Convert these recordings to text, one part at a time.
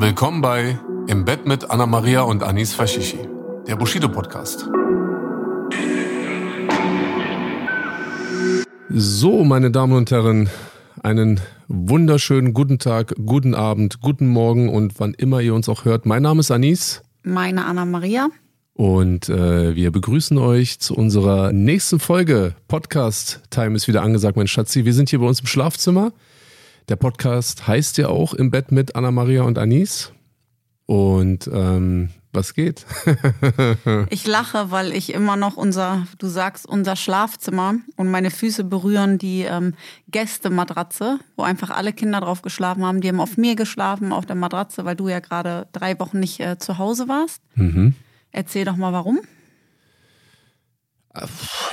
Willkommen bei Im Bett mit Anna Maria und Anis Fashishi, der Bushido Podcast. So, meine Damen und Herren, einen wunderschönen guten Tag, guten Abend, guten Morgen und wann immer ihr uns auch hört. Mein Name ist Anis. Meine Anna Maria. Und äh, wir begrüßen euch zu unserer nächsten Folge. Podcast Time ist wieder angesagt, mein Schatzi. Wir sind hier bei uns im Schlafzimmer. Der Podcast heißt ja auch im Bett mit Anna Maria und Anis. Und ähm, was geht? ich lache, weil ich immer noch unser, du sagst, unser Schlafzimmer und meine Füße berühren die ähm, Gästematratze, wo einfach alle Kinder drauf geschlafen haben. Die haben auf mir geschlafen, auf der Matratze, weil du ja gerade drei Wochen nicht äh, zu Hause warst. Mhm. Erzähl doch mal warum.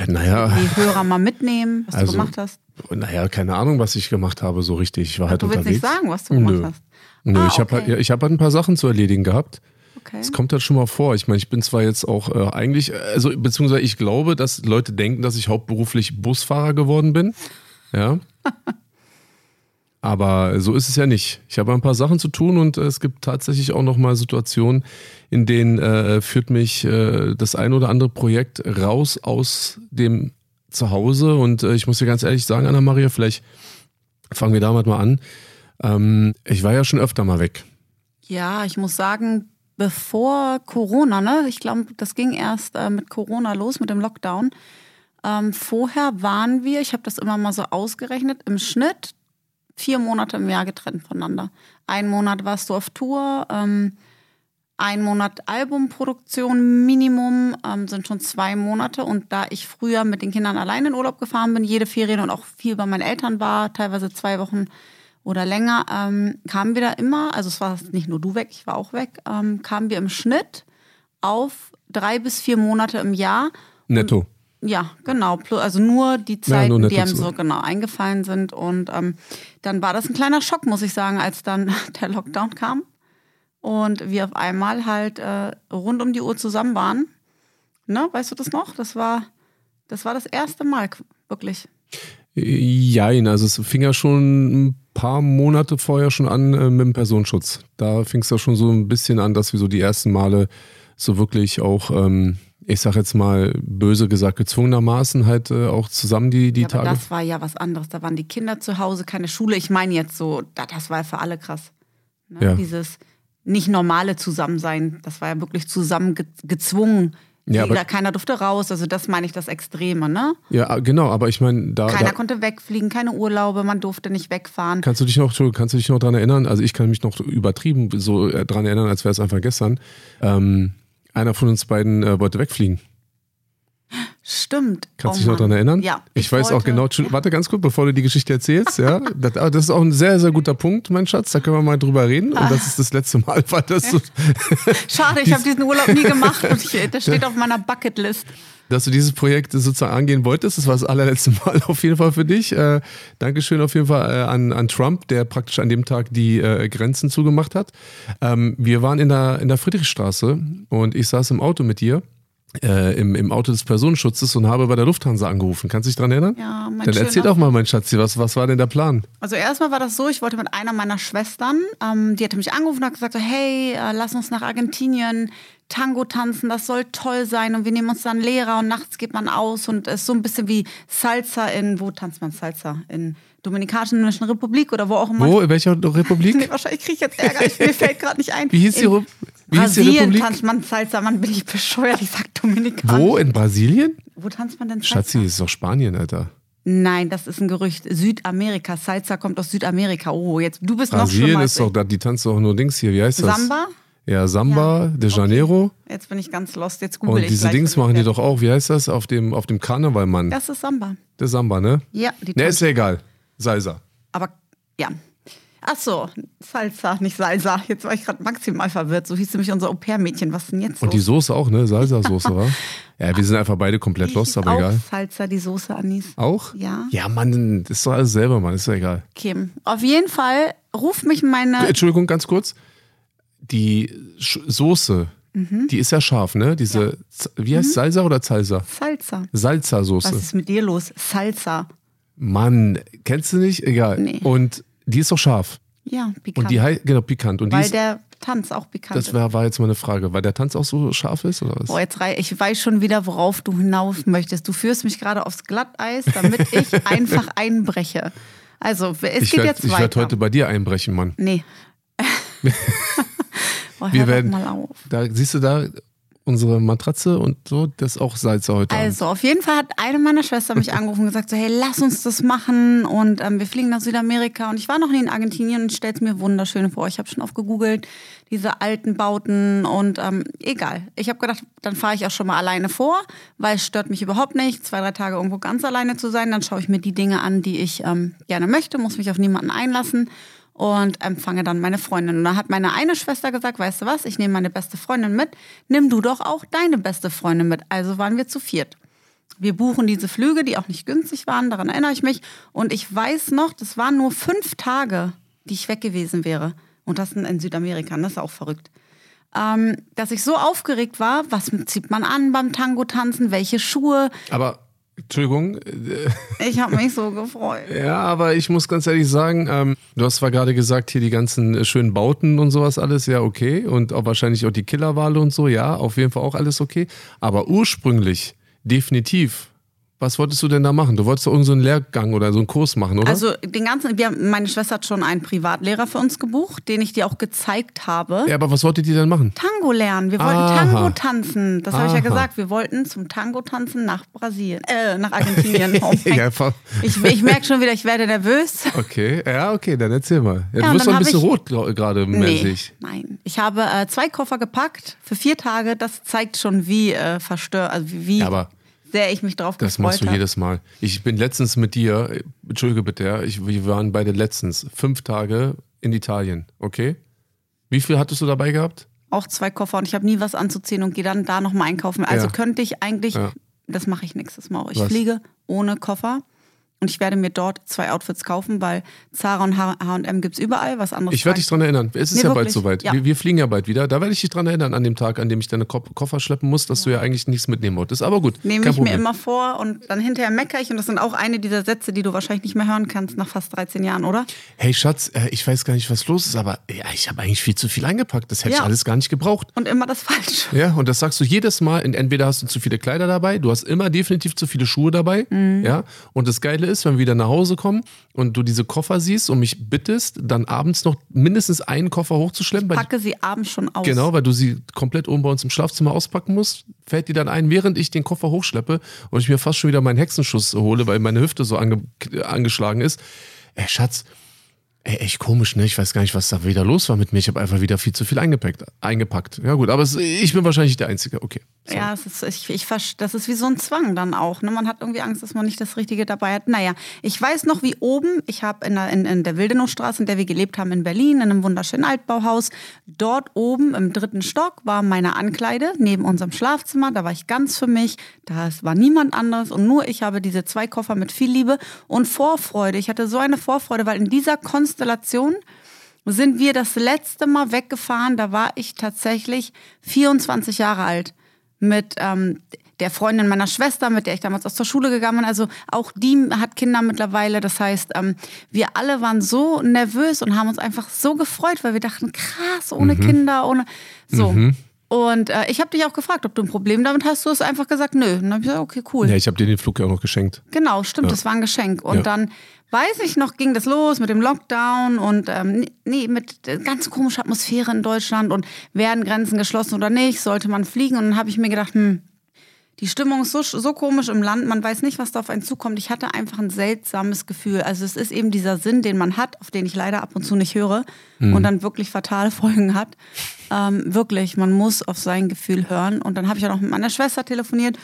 Naja. Die Hörer mal mitnehmen, was also, du gemacht hast. Naja, keine Ahnung, was ich gemacht habe, so richtig. Ich war halt du unterwegs. Willst nicht sagen, was du gemacht Nö. hast. Nö, ah, ich habe halt, ja, hab halt ein paar Sachen zu erledigen gehabt. Okay. Das kommt halt schon mal vor. Ich meine, ich bin zwar jetzt auch äh, eigentlich, also beziehungsweise ich glaube, dass Leute denken, dass ich hauptberuflich Busfahrer geworden bin. Ja. Aber so ist es ja nicht. Ich habe ein paar Sachen zu tun und äh, es gibt tatsächlich auch noch mal Situationen, in denen äh, führt mich äh, das ein oder andere Projekt raus aus dem Zuhause. Und äh, ich muss dir ganz ehrlich sagen, Anna-Maria, vielleicht fangen wir damit mal an. Ähm, ich war ja schon öfter mal weg. Ja, ich muss sagen, bevor Corona, ne? Ich glaube, das ging erst äh, mit Corona los, mit dem Lockdown. Ähm, vorher waren wir, ich habe das immer mal so ausgerechnet, im Schnitt vier Monate im Jahr getrennt voneinander. Ein Monat warst du auf Tour, ähm, ein Monat Albumproduktion Minimum ähm, sind schon zwei Monate. Und da ich früher mit den Kindern allein in Urlaub gefahren bin, jede Ferien und auch viel bei meinen Eltern war, teilweise zwei Wochen oder länger, ähm, kamen wir da immer, also es war nicht nur du weg, ich war auch weg, ähm, kamen wir im Schnitt auf drei bis vier Monate im Jahr. Netto. Ja, genau. Also nur die Zeiten, ja, die einem so genau eingefallen sind. Und ähm, dann war das ein kleiner Schock, muss ich sagen, als dann der Lockdown kam und wir auf einmal halt äh, rund um die Uhr zusammen waren. Ne, weißt du das noch? Das war, das war das erste Mal, wirklich. Jein, also es fing ja schon ein paar Monate vorher schon an äh, mit dem Personenschutz. Da fing es ja schon so ein bisschen an, dass wir so die ersten Male so wirklich auch, ähm, ich sag jetzt mal böse gesagt, gezwungenermaßen halt äh, auch zusammen die, die ja, Tage. das war ja was anderes. Da waren die Kinder zu Hause, keine Schule. Ich meine jetzt so, das war für alle krass. Ne? Ja. Dieses nicht normale Zusammensein, das war ja wirklich zusammengezwungen. Ja, Jeder, keiner durfte raus, also das meine ich das Extreme, ne? Ja, genau, aber ich meine, da. Keiner da, konnte wegfliegen, keine Urlaube, man durfte nicht wegfahren. Kannst du dich noch, kannst du dich noch daran erinnern? Also ich kann mich noch übertrieben so äh, daran erinnern, als wäre es einfach gestern. Ähm, einer von uns beiden äh, wollte wegfliegen. Stimmt. Kannst du oh dich noch daran erinnern? Ja. Ich, ich weiß wollte, auch genau. Ja. Warte ganz kurz, bevor du die Geschichte erzählst. Ja, das, das, ist auch ein sehr, sehr guter Punkt, mein Schatz. Da können wir mal drüber reden. Und das ist das letzte Mal, weil das so. Schade, ich habe diesen Urlaub nie gemacht und ich, das steht auf meiner Bucketlist. Dass du dieses Projekt sozusagen angehen wolltest, das war das allerletzte Mal auf jeden Fall für dich. Äh, Dankeschön auf jeden Fall äh, an, an Trump, der praktisch an dem Tag die äh, Grenzen zugemacht hat. Ähm, wir waren in der, in der Friedrichstraße und ich saß im Auto mit dir äh, im, im Auto des Personenschutzes und habe bei der Lufthansa angerufen. Kannst du dich daran erinnern? Ja, mein Dann erzähl doch mal, mein Schatzi, was, was war denn der Plan? Also erstmal war das so, ich wollte mit einer meiner Schwestern, ähm, die hatte mich angerufen und hat gesagt, so, hey, äh, lass uns nach Argentinien Tango tanzen, das soll toll sein und wir nehmen uns dann Lehrer und nachts geht man aus und es ist so ein bisschen wie Salsa in, wo tanzt man Salsa? In Dominikanischen Republik oder wo auch immer. Wo? In welcher Republik? nee, wahrscheinlich kriege ich jetzt Ärger, ich, mir fällt gerade nicht ein. Wie hieß die, Re wie hieß die Republik? tanzt man Salsa, man bin ich bescheuert, ich sag Dominikanisch. Wo? In Brasilien? Wo tanzt man denn Salsa? Schatzi, das ist doch Spanien, Alter. Nein, das ist ein Gerücht. Südamerika. Salsa kommt aus Südamerika. Oh, jetzt du bist Brasilien noch schlimmer. ist doch, die tanzt doch nur Dings hier. Wie heißt das? Samba? Ja, Samba, ja. de Janeiro. Okay. Jetzt bin ich ganz lost. Jetzt google Und ich diese Dings machen die doch auch. Wie heißt das? Auf dem, auf dem Karneval, Mann. Das ist Samba. Der Samba, ne? Ja. Die ne, ist ja egal. Salsa. aber ja. Ach so, Salsa, nicht Salsa. Jetzt war ich gerade maximal verwirrt. So hieß nämlich unser Au-pair-Mädchen. Was denn jetzt Und die Soße auch, ne? Salsa-Soße, wa? Ja, wir sind einfach beide komplett lost, aber auch egal. Salsa, die Soße Anis. Auch? Ja. Ja, Mann, das ist doch alles selber, Mann. Ist doch egal. Okay. Auf jeden Fall ruft mich meine. Entschuldigung, ganz kurz. Die Sch Soße, die ist ja scharf, ne? Diese, Z- wie heißt Salsa oder Salsa? Salsa. Was Salsa-Soße. ist mit dir los? Salsa. Mann, kennst du nicht? Egal. Nee. Und die ist doch scharf. Ja, pikant. Und die heißt, genau, pikant. Und die Weil ist, der Tanz auch pikant das ist. war, war jetzt mal eine Frage, weil der Tanz auch so scharf ist, oder was? Boah, jetzt rei ich weiß schon wieder, worauf du hinauf möchtest. Du führst mich gerade aufs Glatteis, damit ich einfach einbreche. Also, es ich geht werde jetzt werd weiter. heute bei dir einbrechen, Mann. Nee. Hör Wir werden, mal auf. da siehst du da unsere Matratze und so, das ist auch Salz heute. Abend. Also, auf jeden Fall hat eine meiner Schwestern mich angerufen und gesagt, so, hey, lass uns das machen und ähm, wir fliegen nach Südamerika. Und ich war noch nie in Argentinien und stell's mir wunderschön vor. Ich habe schon oft gegoogelt, diese alten Bauten und ähm, egal. Ich habe gedacht, dann fahre ich auch schon mal alleine vor, weil es stört mich überhaupt nicht, zwei, drei Tage irgendwo ganz alleine zu sein. Dann schaue ich mir die Dinge an, die ich ähm, gerne möchte, muss mich auf niemanden einlassen und empfange dann meine Freundin. Und da hat meine eine Schwester gesagt, weißt du was, ich nehme meine beste Freundin mit, nimm du doch auch deine beste Freundin mit. Also waren wir zu viert. Wir buchen diese Flüge, die auch nicht günstig waren, daran erinnere ich mich. Und ich weiß noch, das waren nur fünf Tage, die ich weg gewesen wäre. Und das in Südamerika, das ist auch verrückt. Ähm, dass ich so aufgeregt war, was zieht man an beim Tango-Tanzen, welche Schuhe. Aber, Entschuldigung, Ich habe mich so gefreut. ja, aber ich muss ganz ehrlich sagen, ähm, du hast zwar gerade gesagt, hier die ganzen äh, schönen Bauten und sowas alles, ja, okay. Und auch wahrscheinlich auch die Killerwale und so, ja, auf jeden Fall auch alles okay. Aber ursprünglich, definitiv, was wolltest du denn da machen? Du wolltest doch irgendeinen so einen Lehrgang oder so einen Kurs machen, oder? Also den ganzen, wir, meine Schwester hat schon einen Privatlehrer für uns gebucht, den ich dir auch gezeigt habe. ja, aber was wolltet ihr denn machen? Tango lernen. Wir wollten Aha. Tango tanzen. Das habe ich ja gesagt. Wir wollten zum Tango tanzen nach Brasilien, äh, nach Argentinien. Oh Ja, ich ich merke schon wieder, ich werde nervös. Okay, ja, okay, dann erzähl mal. Ja, Ja, du wirst doch ein bisschen ich- rot gerade Nee, mäßig. nein. Ich habe äh, zwei Koffer gepackt für vier Tage. Das zeigt schon, wie äh, verstört, also wie, wie Ja, aber sehr ich mich drauf Das gefreut machst du jedes Mal. Ich bin letztens mit dir, entschuldige bitte, ich, wir waren beide letztens fünf Tage in Italien, okay? Wie viel hattest du dabei gehabt? Auch zwei Koffer und ich habe nie was anzuziehen und gehe dann da nochmal einkaufen. Also Ja. könnte ich eigentlich, Ja. das mache ich nächstes Mal. auch. Ich Was? fliege ohne Koffer. Und ich werde mir dort zwei Outfits kaufen, weil Zara und H&M gibt es überall, was anderes. Ich werde dich dran erinnern. Es ist Nee, ja bald wirklich. soweit. Ja. Wir, wir fliegen ja bald wieder. Da werde ich dich dran erinnern, an dem Tag, an dem ich deine Ko Koffer schleppen muss, dass du ja eigentlich nichts mitnehmen wolltest. Aber gut, Nehme ich Problem. mir immer vor und dann hinterher meckere ich. Und das sind auch eine dieser Sätze, die du wahrscheinlich nicht mehr hören kannst nach fast 13 Jahren, oder? Hey Schatz, äh, ich weiß gar nicht, was los ist, aber ja, ich habe eigentlich viel zu viel eingepackt. Das hätte ich Ja. alles gar nicht gebraucht. Und immer das Falsche. Ja, und das sagst du jedes Mal. Entweder hast du zu viele Kleider dabei, du hast immer definitiv zu viele Schuhe dabei. Mhm. Ja, und das Geile ist, wenn wir wieder nach Hause kommen und du diese Koffer siehst und mich bittest, dann abends noch mindestens einen Koffer hochzuschleppen. weil- Packe sie abends schon aus. Genau, weil du sie komplett oben bei uns im Schlafzimmer auspacken musst, fällt dir dann ein, während ich den Koffer hochschleppe und ich mir fast schon wieder meinen Hexenschuss hole, weil meine Hüfte so ange angeschlagen ist. Ey, Schatz, ey, echt komisch, ne? Ich weiß gar nicht, was da wieder los war mit mir. Ich habe einfach wieder viel zu viel eingepackt. eingepackt. Ja gut, aber es, ich bin wahrscheinlich der Einzige. Okay. So. Ja, ist, ich, ich, das ist wie so ein Zwang dann auch. Ne? Man hat irgendwie Angst, dass man nicht das Richtige dabei hat. Naja, ich weiß noch, wie oben, ich habe in der, in, in der Wildenowstraße, in der wir gelebt haben in Berlin, in einem wunderschönen Altbauhaus, dort oben im dritten Stock war meine Ankleide neben unserem Schlafzimmer. Da war ich ganz für mich. Da war niemand anderes und nur ich habe diese zwei Koffer mit viel Liebe und Vorfreude. Ich hatte so eine Vorfreude, weil in dieser Konstellation sind wir das letzte Mal weggefahren. Da war ich tatsächlich 24 Jahre alt mit ähm, der Freundin meiner Schwester, mit der ich damals aus der Schule gegangen bin. Also auch die hat Kinder mittlerweile. Das heißt, ähm, wir alle waren so nervös und haben uns einfach so gefreut, weil wir dachten, krass, ohne Kinder, ohne so. Und äh, ich habe dich auch gefragt, ob du ein Problem damit hast. Du hast einfach gesagt, nö. Und dann habe ich gesagt, okay, cool. Ja, ich habe dir den Flug ja auch noch geschenkt. Genau, stimmt, das war ein Geschenk. Und Ja. dann, weiß ich noch, ging das los mit dem Lockdown und ähm, nee, mit äh, ganz komischer Atmosphäre in Deutschland und werden Grenzen geschlossen oder nicht, sollte man fliegen. Und dann habe ich mir gedacht, hm, die Stimmung ist so, so komisch im Land, man weiß nicht, was da auf einen zukommt. Ich hatte einfach ein seltsames Gefühl. Also es ist eben dieser Sinn, den man hat, auf den ich leider ab und zu nicht höre und dann wirklich fatale Folgen hat. Ähm, wirklich, man muss auf sein Gefühl hören. Und dann habe ich auch noch mit meiner Schwester telefoniert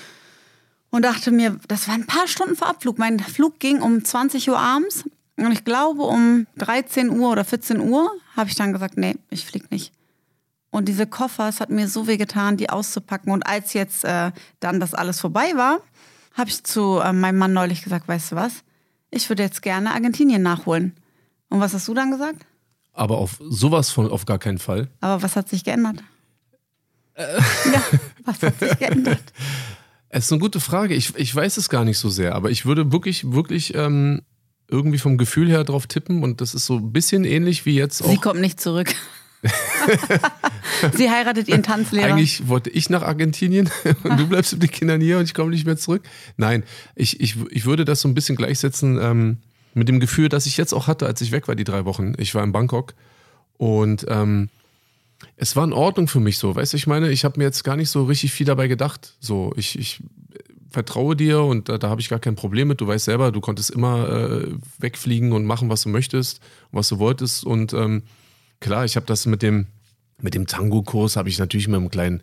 und dachte mir, das war ein paar Stunden vor Abflug. Mein Flug ging um 20 Uhr abends Und ich glaube, um 13 Uhr oder 14 Uhr habe ich dann gesagt, nee, ich fliege nicht. Und diese Koffer, es hat mir so weh getan, die auszupacken. Und als jetzt äh, dann das alles vorbei war, habe ich zu äh, meinem Mann neulich gesagt, weißt du was? Ich würde jetzt gerne Argentinien nachholen. Und was hast du dann gesagt? Aber auf sowas von auf gar keinen Fall. Aber was hat sich geändert? Äh. Ja, was hat sich geändert? Es ist eine gute Frage. Ich, ich weiß es gar nicht so sehr, aber ich würde wirklich, wirklich ähm, irgendwie vom Gefühl her drauf tippen und das ist so ein bisschen ähnlich wie jetzt auch. Sie kommt nicht zurück. Sie heiratet ihren Tanzlehrer. Eigentlich wollte ich nach Argentinien und du bleibst mit den Kindern hier und ich komme nicht mehr zurück. Nein, ich, ich, ich würde das so ein bisschen gleichsetzen ähm, mit dem Gefühl, das ich jetzt auch hatte, als ich weg war, die drei Wochen. Ich war in Bangkok und ähm, es war in Ordnung für mich so. Weißt du, ich meine, ich habe mir jetzt gar nicht so richtig viel dabei gedacht. So, ich, ich vertraue dir und da, da habe ich gar kein Problem mit. Du weißt selber, du konntest immer äh, wegfliegen und machen, was du möchtest, was du wolltest. Und ähm, klar, ich habe das mit dem, mit dem Tango-Kurs, habe ich natürlich mit einem kleinen,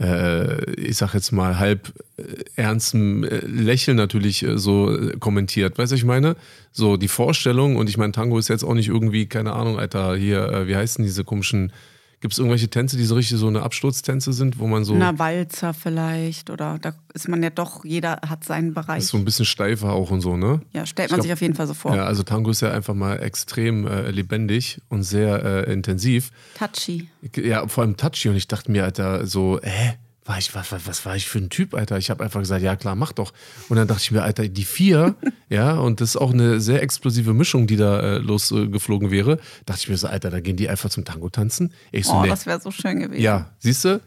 äh, ich sag jetzt mal, halb äh, ernsten äh, Lächeln natürlich äh, so kommentiert. Weißt du, ich meine? So die Vorstellung, und ich meine, Tango ist jetzt auch nicht irgendwie, keine Ahnung, Alter, hier, wie heißen diese komischen Gibt es irgendwelche Tänze, die so richtig so eine Absturztänze sind, wo man so. Na, Walzer vielleicht. Oder da ist man ja doch, jeder hat seinen Bereich. Ist so ein bisschen steifer auch und so, ne? Ja, stellt man glaub, sich auf jeden Fall so vor. Ja, also Tango ist ja einfach mal extrem äh, lebendig und sehr äh, intensiv. Touchy. Ja, vor allem touchy. Und ich dachte mir, Alter, so, hä? War ich, was, was, war ich für ein Typ, Alter? Ich habe einfach gesagt, ja klar, mach doch. Und dann dachte ich mir, Alter, die vier, ja, und das ist auch eine sehr explosive Mischung, die da äh, losgeflogen äh, wäre. Dachte ich mir so, Alter, da gehen die einfach zum Tango tanzen. Ich so, oh, nee. das wäre so schön gewesen. Ja, siehst du?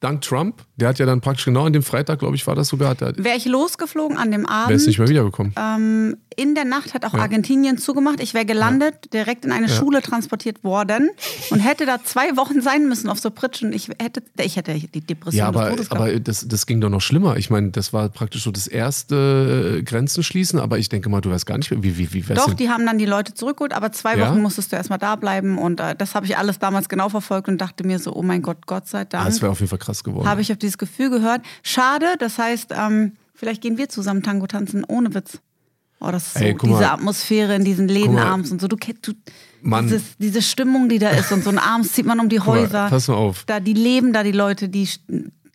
Dank Trump, der hat ja dann praktisch genau an dem Freitag, glaube ich, war das sogar. Wäre ich losgeflogen an dem Abend. Wäre es nicht mehr wiedergekommen. Ähm, in der Nacht hat auch ja. Argentinien zugemacht. Ich wäre gelandet, ja. direkt in eine ja. Schule transportiert worden und hätte da zwei Wochen sein müssen auf so Pritschen. Ich hätte, ich hätte die Depression. Ja, aber, aber das, das ging doch noch schlimmer. Ich meine, das war praktisch so das erste äh, Grenzen schließen, aber ich denke mal, du weißt gar nicht, wie, wie, wie Doch, denn? die haben dann die Leute zurückgeholt, aber zwei Wochen musstest du erstmal da bleiben und äh, das habe ich alles damals genau verfolgt und dachte mir so, oh mein Gott, Gott sei Dank. das wäre auf jeden Fall krass geworden. Habe ich auf dieses Gefühl gehört. Schade, das heißt, ähm, vielleicht gehen wir zusammen Tango tanzen, ohne Witz. Oh, das ist so, Ey, diese mal. Atmosphäre in diesen Läden abends und so. Du, du dieses, diese Stimmung, die da ist und so ein abends zieht man um die Häuser. Mal, pass mal auf. Da, die leben da, die Leute, die,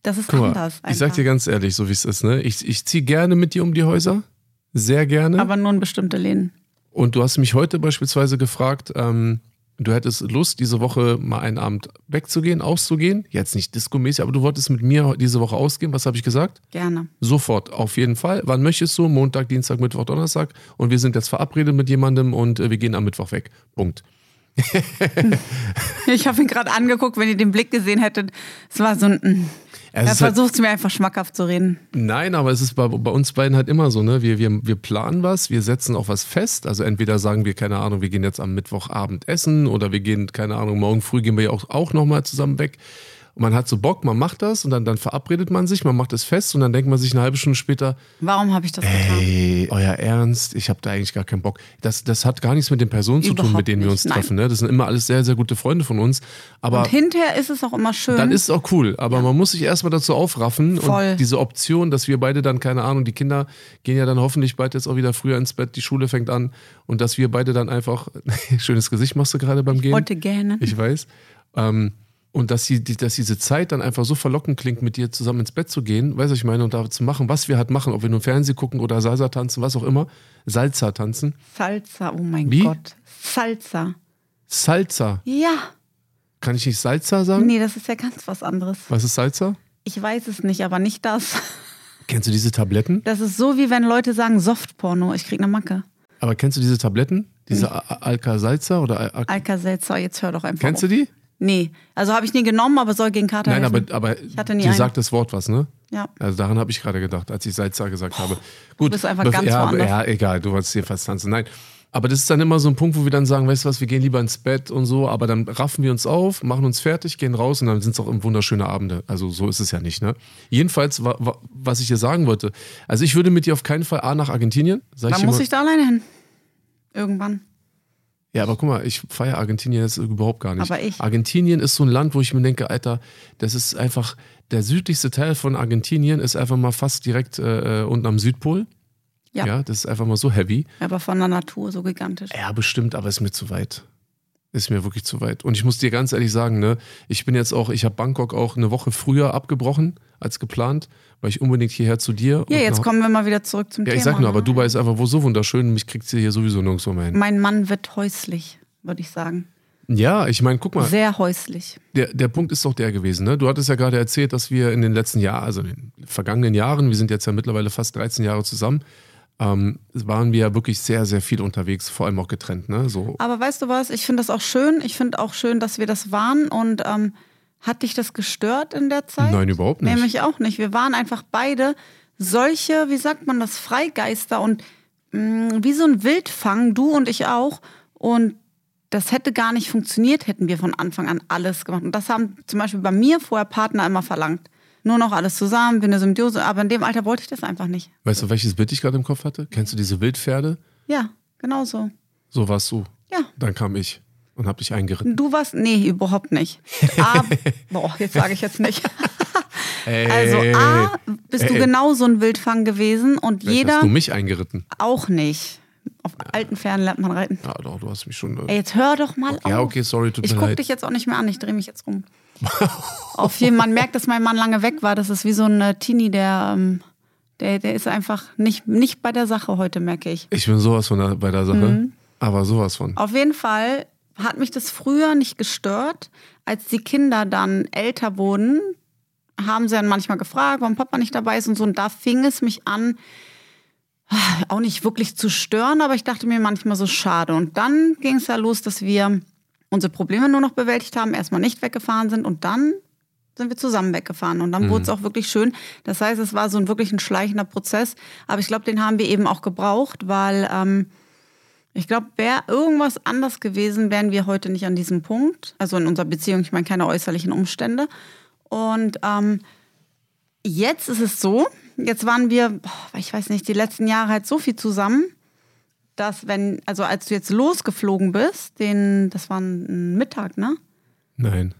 das ist Guck anders. Mal, ich sag dir ganz ehrlich, so wie es ist, ne? Ich, ich ziehe gerne mit dir um die Häuser. Sehr gerne. Aber nur in bestimmte Läden. Und du hast mich heute beispielsweise gefragt, ähm, du hättest Lust, diese Woche mal einen Abend wegzugehen, auszugehen. Jetzt nicht diskomäßig, aber du wolltest mit mir diese Woche ausgehen. Was habe ich gesagt? Gerne. Sofort, auf jeden Fall. Wann möchtest du? Montag, Dienstag, Mittwoch, Donnerstag. Und wir sind jetzt verabredet mit jemandem und äh, wir gehen am Mittwoch weg. Punkt. ich habe ihn gerade angeguckt, wenn ihr den Blick gesehen hättet. Es war so ein. Mm. Er halt versucht es mir einfach schmackhaft zu reden. Nein, aber es ist bei, bei, uns beiden halt immer so, ne? Wir, wir, wir planen was, wir setzen auch was fest. Also entweder sagen wir, keine Ahnung, wir gehen jetzt am Mittwochabend essen oder wir gehen, keine Ahnung, morgen früh gehen wir ja auch, auch nochmal zusammen weg. Und man hat so Bock, man macht das und dann, dann verabredet man sich, man macht es fest und dann denkt man sich eine halbe Stunde später, warum habe ich das getan? Ey, euer Ernst, ich habe da eigentlich gar keinen Bock. Das, das hat gar nichts mit den Personen Überhaupt zu tun, mit denen wir uns nicht, treffen. Ne? Das sind immer alles sehr, sehr gute Freunde von uns. Aber und hinterher ist es auch immer schön. Dann ist es auch cool, aber ja. man muss sich erstmal dazu aufraffen Voll. und diese Option, dass wir beide dann, keine Ahnung, die Kinder gehen ja dann hoffentlich bald jetzt auch wieder früher ins Bett, die Schule fängt an und dass wir beide dann einfach, schönes Gesicht machst du gerade beim Gehen. Ich wollte gerne. Ich weiß. Ähm, und dass, sie, dass diese Zeit dann einfach so verlockend klingt, mit dir zusammen ins Bett zu gehen, weißt du, ich meine, und da zu machen, was wir halt machen, ob wir nun Fernsehen gucken oder Salsa tanzen, was auch immer. Salsa tanzen. Salsa, oh mein Wie? Gott. Salsa. Salsa? Ja. Kann ich nicht Salsa sagen? Nee, das ist ja ganz was anderes. Was ist Salsa? Ich weiß es nicht, aber nicht das. Kennst du diese Tabletten? Das ist so, wie wenn Leute sagen Softporno. Ich krieg eine Macke. Aber kennst du diese Tabletten? Diese. Alka-Salza oder Al Alka-Salza, jetzt hör doch einfach Kennst auf. du die? Nee, also habe ich nie genommen, aber soll gegen Kater Nein, helfen. aber, aber ich hatte nie dir einen. sagt das Wort was, ne? Ja. Also daran habe ich gerade gedacht, als ich Salza gesagt habe. Gut, du bist einfach ganz ja, woanders. Ja, egal, du wolltest jedenfalls tanzen. Nein, aber das ist dann immer so ein Punkt, wo wir dann sagen, weißt du was, wir gehen lieber ins Bett und so, aber dann raffen wir uns auf, machen uns fertig, gehen raus und dann sind es auch wunderschöne Abende. Also so ist es ja nicht, ne? Jedenfalls, was ich dir sagen wollte, also ich würde mit dir auf keinen Fall A nach Argentinien. Sag dann muss ich da alleine hin. Irgendwann. Ja, aber guck mal, ich feiere Argentinien jetzt überhaupt gar nicht. Aber ich. Argentinien ist so ein Land, wo ich mir denke, Alter, das ist einfach, der südlichste Teil von Argentinien ist einfach mal fast direkt äh, äh unten am Südpol. Ja. ja. Das ist einfach mal so heavy. Aber von der Natur so gigantisch. Ja, bestimmt, aber ist mir zu weit. Ist mir wirklich zu weit. Und ich muss dir ganz ehrlich sagen, ne, ich bin jetzt auch, ich habe Bangkok auch eine Woche früher abgebrochen als geplant, weil ich unbedingt hierher zu dir. Ja, jetzt kommen wir mal wieder zurück zum Ja, Thema. ich sag nur, aber ne? Dubai ist einfach wo so wunderschön, mich kriegt sie hier sowieso nirgendwo mehr hin. Mein Mann wird häuslich, würde ich sagen. Ja, ich meine, guck mal, Sehr häuslich. der, der Punkt ist doch der gewesen, ne? Du hattest ja gerade erzählt, dass wir in den letzten Jahren, also in den vergangenen Jahren, wir sind jetzt ja mittlerweile fast 13 Jahre zusammen, ähm, waren wir ja wirklich sehr, sehr viel unterwegs, vor allem auch getrennt, ne? So, Aber weißt du was, ich finde das auch schön. Ich finde auch schön, dass wir das waren. Und ähm, hat dich das gestört in der Zeit? Nein, überhaupt nicht. Nämlich auch nicht. Wir waren einfach beide solche, wie sagt man das, Freigeister und mh, wie so ein Wildfang, du und ich auch. Und das hätte gar nicht funktioniert, hätten wir von Anfang an alles gemacht. Und das haben zum Beispiel bei mir vorher Partner immer verlangt. Nur noch alles zusammen, wie eine Symbiose. Aber in dem Alter wollte ich das einfach nicht. weißt du, welches Bild ich gerade im Kopf hatte? Kennst du diese Wildpferde? Ja, genau so. So warst du. Ja. Dann kam ich und hab dich eingeritten. Du warst, nee, überhaupt nicht. A, boah, jetzt sage ich jetzt nicht. Ey, Also A, bist du Ey. genau so ein Wildfang gewesen und vielleicht jeder hast du mich eingeritten. auch nicht. Auf alten Pferden lernt man reiten. Ja, doch, du hast mich schon. Ey, Äh, jetzt hör doch mal ja, auf. okay, sorry, tut Ich mir guck leid. dich jetzt auch nicht mehr an, ich drehe mich jetzt rum. Auf jeden Fall, man merkt, dass mein Mann lange weg war. Das ist wie so ein äh, Teenie, der, ähm, der, der ist einfach nicht, nicht bei der Sache heute, merke ich. Ich bin sowas von bei der Sache, Mhm. aber sowas von. Auf jeden Fall hat mich das früher nicht gestört. Als die Kinder dann älter wurden, haben sie dann manchmal gefragt, warum Papa nicht dabei ist und so. Und da fing es mich an, auch nicht wirklich zu stören, aber ich dachte mir manchmal so schade. Und dann ging es ja los, dass wir unsere Probleme nur noch bewältigt haben, erstmal nicht weggefahren sind und dann sind wir zusammen weggefahren und dann wurde es auch wirklich schön. Das heißt, es war so ein wirklich ein schleichender Prozess, aber ich glaube, den haben wir eben auch gebraucht, weil ähm, ich glaube, wäre irgendwas anders gewesen, wären wir heute nicht an diesem Punkt. Also in unserer Beziehung, ich meine keine äußerlichen Umstände. Und ähm, jetzt ist es so, jetzt waren wir, ich weiß nicht, die letzten Jahre halt so viel zusammen, dass wenn, also als du jetzt losgeflogen bist, den, das war ein Mittag, ne? Nein.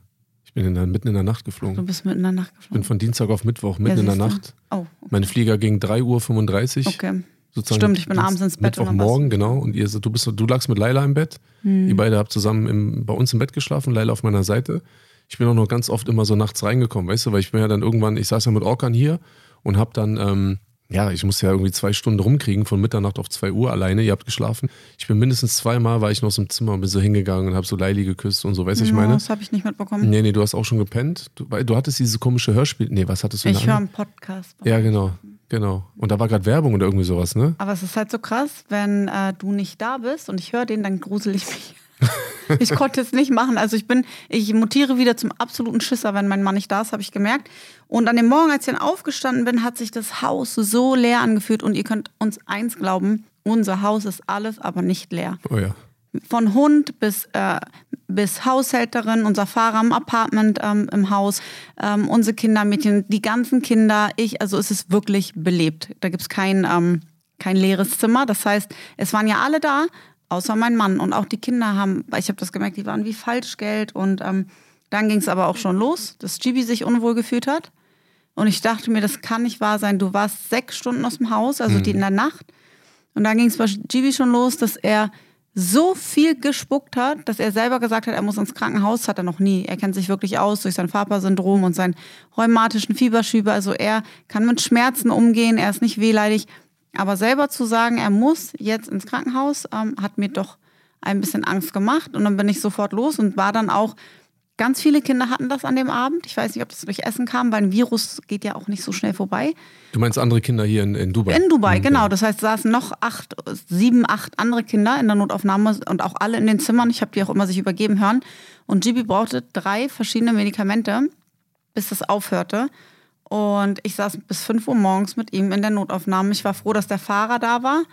Ich bin in der, mitten in der Nacht geflogen. Du bist mitten in der Nacht Ich bin geflogen. von Dienstag auf Mittwoch, mitten Ja, in der. Nacht. Oh, Mein Flieger ging 3.35 Uhr. okay. Sozusagen Stimmt, ich bin abends ins Bett Mittwochmorgen, genau. Und ihr, du, bist, du lagst mit Laila im Bett. Hm. Ihr beide habt zusammen im, bei uns im Bett geschlafen, Laila auf meiner Seite. Ich bin auch noch ganz oft immer so nachts reingekommen, weißt du, weil ich bin ja dann irgendwann, ich saß ja mit Orkan hier und hab dann, ähm, ja, ich musste ja irgendwie zwei Stunden rumkriegen, von Mitternacht auf zwei Uhr alleine. Ihr habt geschlafen. Ich bin mindestens zweimal, war ich noch so im Zimmer und bin so hingegangen und hab so Laili geküsst und so, weißt du, ich Ja, meine? Das habe ich nicht mitbekommen. Nee, nee, du hast auch schon gepennt. Du, du hattest dieses komische Hörspiel. Nee, was hattest du Ich höre einen Podcast. Ja, genau, genau. Und da war gerade Werbung oder irgendwie sowas, ne? Aber es ist halt so krass, wenn äh, du nicht da bist und ich höre den, dann grusel ich mich. ich konnte es nicht machen. Also ich bin, ich mutiere wieder zum absoluten Schisser, wenn mein Mann nicht da ist, habe ich gemerkt. Und an dem Morgen, als ich dann aufgestanden bin, hat sich das Haus so leer angefühlt. Und ihr könnt uns eins glauben, unser Haus ist alles, aber nicht leer. Oh ja. Von Hund bis, äh, bis Haushälterin, unser Fahrer im Apartment ähm, im Haus, ähm, unsere Kindermädchen, die ganzen Kinder, ich, also es ist wirklich belebt. Da gibt's kein, ähm, kein leeres Zimmer. Das heißt, es waren ja alle da, außer mein Mann. Und auch die Kinder haben, ich habe das gemerkt, die waren wie Falschgeld. Und ähm, dann ging es aber auch schon los, dass Gibi sich unwohl gefühlt hat. Und ich dachte mir, das kann nicht wahr sein. Du warst sechs Stunden aus dem Haus, also die in der Nacht. Und dann ging es bei Gibi schon los, dass er so viel gespuckt hat, dass er selber gesagt hat, er muss ins Krankenhaus. Das hat er noch nie. Er kennt sich wirklich aus durch sein Fapa-Syndrom und seinen rheumatischen Fieberschübe. Also er kann mit Schmerzen umgehen, er ist nicht wehleidig. Aber selber zu sagen, er muss jetzt ins Krankenhaus, ähm, hat mir doch ein bisschen Angst gemacht. Und dann bin ich sofort los und war dann auch, ganz viele Kinder hatten das an dem Abend. Ich weiß nicht, ob das durch Essen kam, weil ein Virus geht ja auch nicht so schnell vorbei. Du meinst andere Kinder hier in, in Dubai? In Dubai, genau. Das heißt, saßen noch acht, sieben, acht andere Kinder in der Notaufnahme und auch alle in den Zimmern. Ich habe die auch immer sich übergeben hören. Und Gibi brauchte drei verschiedene Medikamente, bis das aufhörte. Und ich saß bis 5 Uhr morgens mit ihm in der Notaufnahme. Ich war froh, dass der Fahrer da war,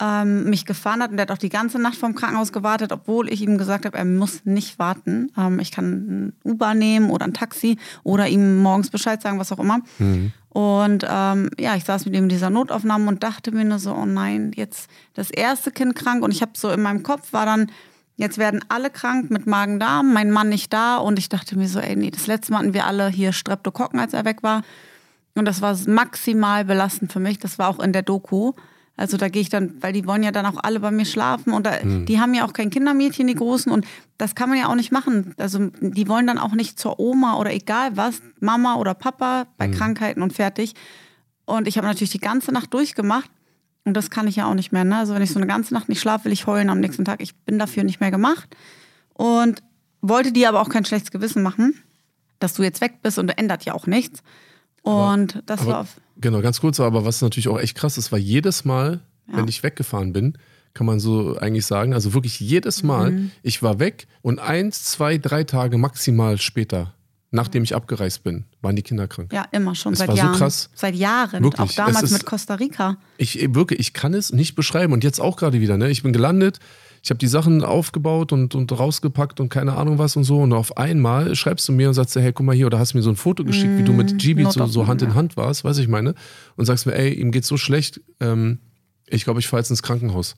ähm, mich gefahren hat und der hat auch die ganze Nacht vom Krankenhaus gewartet, obwohl ich ihm gesagt habe, er muss nicht warten. Ähm, ich kann ein Uber nehmen oder ein Taxi oder ihm morgens Bescheid sagen, was auch immer. Und ähm, ja, ich saß mit ihm in dieser Notaufnahme und dachte mir nur so, oh nein, jetzt das erste Kind krank. Und ich habe so in meinem Kopf war dann, jetzt werden alle krank mit Magen-Darm, mein Mann nicht da. Und ich dachte mir so, ey, nee, das letzte Mal hatten wir alle hier Streptokokken, als er weg war. Und das war maximal belastend für mich. Das war auch in der Doku. Also da gehe ich dann, weil die wollen ja dann auch alle bei mir schlafen und da, hm. die haben ja auch kein Kindermädchen, die Großen und das kann man ja auch nicht machen. Also die wollen dann auch nicht zur Oma oder egal was, Mama oder Papa bei hm. Krankheiten und fertig. Und ich habe natürlich die ganze Nacht durchgemacht und das kann ich ja auch nicht mehr. Ne? Also wenn ich so eine ganze Nacht nicht schlafe, will ich heulen am nächsten Tag. Ich bin dafür nicht mehr gemacht und wollte dir aber auch kein schlechtes Gewissen machen, dass du jetzt weg bist und ändert ja auch nichts. Und aber, das aber, war auf. Genau, ganz kurz, aber was natürlich auch echt krass ist, war jedes Mal, ja. wenn ich weggefahren bin, kann man so eigentlich sagen, also wirklich jedes Mal, mhm. ich war weg und eins, zwei, drei Tage maximal später, nachdem ich abgereist bin, waren die Kinder krank. Ja, immer schon es seit war Jahren. so krass. Seit Jahren. Wirklich. Auch damals ist, mit Costa Rica. Ich wirklich, ich kann es nicht beschreiben und jetzt auch gerade wieder. Ne? Ich bin gelandet, ich habe die Sachen aufgebaut und, und rausgepackt und keine Ahnung was und so. Und auf einmal schreibst du mir und sagst, hey, guck mal hier, oder hast mir so ein Foto geschickt, mm, wie du mit Gibi so, so, Hand in Hand warst, weiß ich meine. Und sagst mir, ey, ihm geht's so schlecht, ähm, ich glaube, ich fahre jetzt ins Krankenhaus.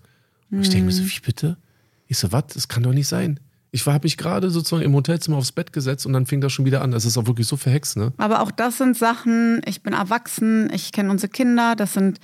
Und ich denke mir so, mm. wie bitte? Ich so, was? Das kann doch nicht sein. Ich habe mich gerade sozusagen im Hotelzimmer aufs Bett gesetzt und dann fing das schon wieder an. Das ist auch wirklich so verhext, ne? Aber auch das sind Sachen, ich bin erwachsen, ich kenne unsere Kinder, das sind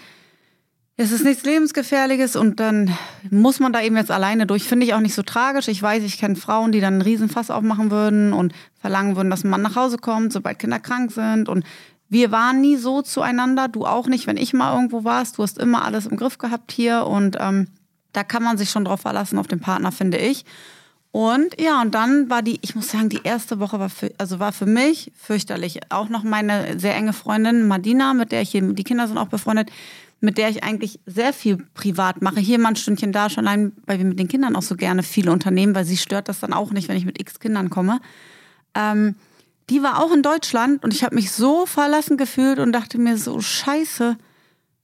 es ist nichts Lebensgefährliches und dann muss man da eben jetzt alleine durch. Finde ich auch nicht so tragisch. Ich weiß, ich kenne Frauen, die dann einen Riesenfass aufmachen würden und verlangen würden, dass ein Mann nach Hause kommt, sobald Kinder krank sind. Und wir waren nie so zueinander, du auch nicht, wenn ich mal irgendwo warst. Du hast immer alles im Griff gehabt hier und ähm, da kann man sich schon drauf verlassen, auf den Partner, finde ich. Und ja, und dann war die, ich muss sagen, die erste Woche war für, also war für mich fürchterlich. Auch noch meine sehr enge Freundin Madina, mit der ich hier, die Kinder sind auch befreundet, mit der ich eigentlich sehr viel privat mache. Hier mal ein Stündchen da, schon allein, weil wir mit den Kindern auch so gerne viele unternehmen, weil sie stört das dann auch nicht, wenn ich mit x Kindern komme. Ähm, die war auch in Deutschland und ich habe mich so verlassen gefühlt und dachte mir so, scheiße,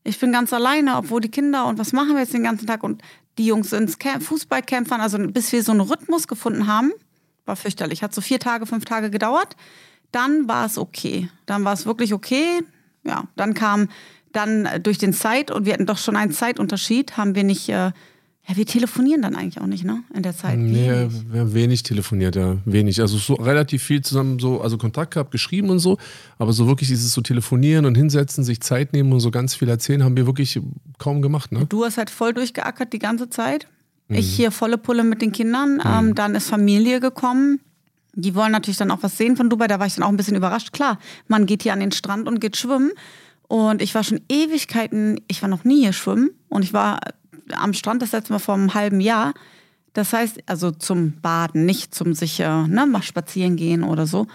ich bin ganz alleine, obwohl die Kinder und was machen wir jetzt den ganzen Tag und die Jungs ins Camp, Fußballcampfern, also bis wir so einen Rhythmus gefunden haben, war fürchterlich. Hat so vier Tage, fünf Tage gedauert. Dann war es okay. Dann war es wirklich okay. Ja, dann kam dann äh, durch den Zeit, und wir hatten doch schon einen Zeitunterschied, haben wir nicht, äh, ja, wir telefonieren dann eigentlich auch nicht, ne? In der Zeit. Nee, wir haben wenig telefoniert, ja. Wenig. Also so relativ viel zusammen so, also Kontakt gehabt, geschrieben und so. Aber so wirklich dieses so telefonieren und hinsetzen, sich Zeit nehmen und so ganz viel erzählen, haben wir wirklich kaum gemacht, ne? Du hast halt voll durchgeackert die ganze Zeit. Mhm. Ich hier volle Pulle mit den Kindern. Mhm. Ähm, dann ist Familie gekommen. Die wollen natürlich dann auch was sehen von Dubai. Da war ich dann auch ein bisschen überrascht. Klar, man geht hier an den Strand und geht schwimmen. Und ich war schon Ewigkeiten, ich war noch nie hier schwimmen und ich war am Strand das letzte Mal vor einem halben Jahr. Das heißt, also zum Baden, nicht zum sicher, ne, mal spazieren gehen oder so.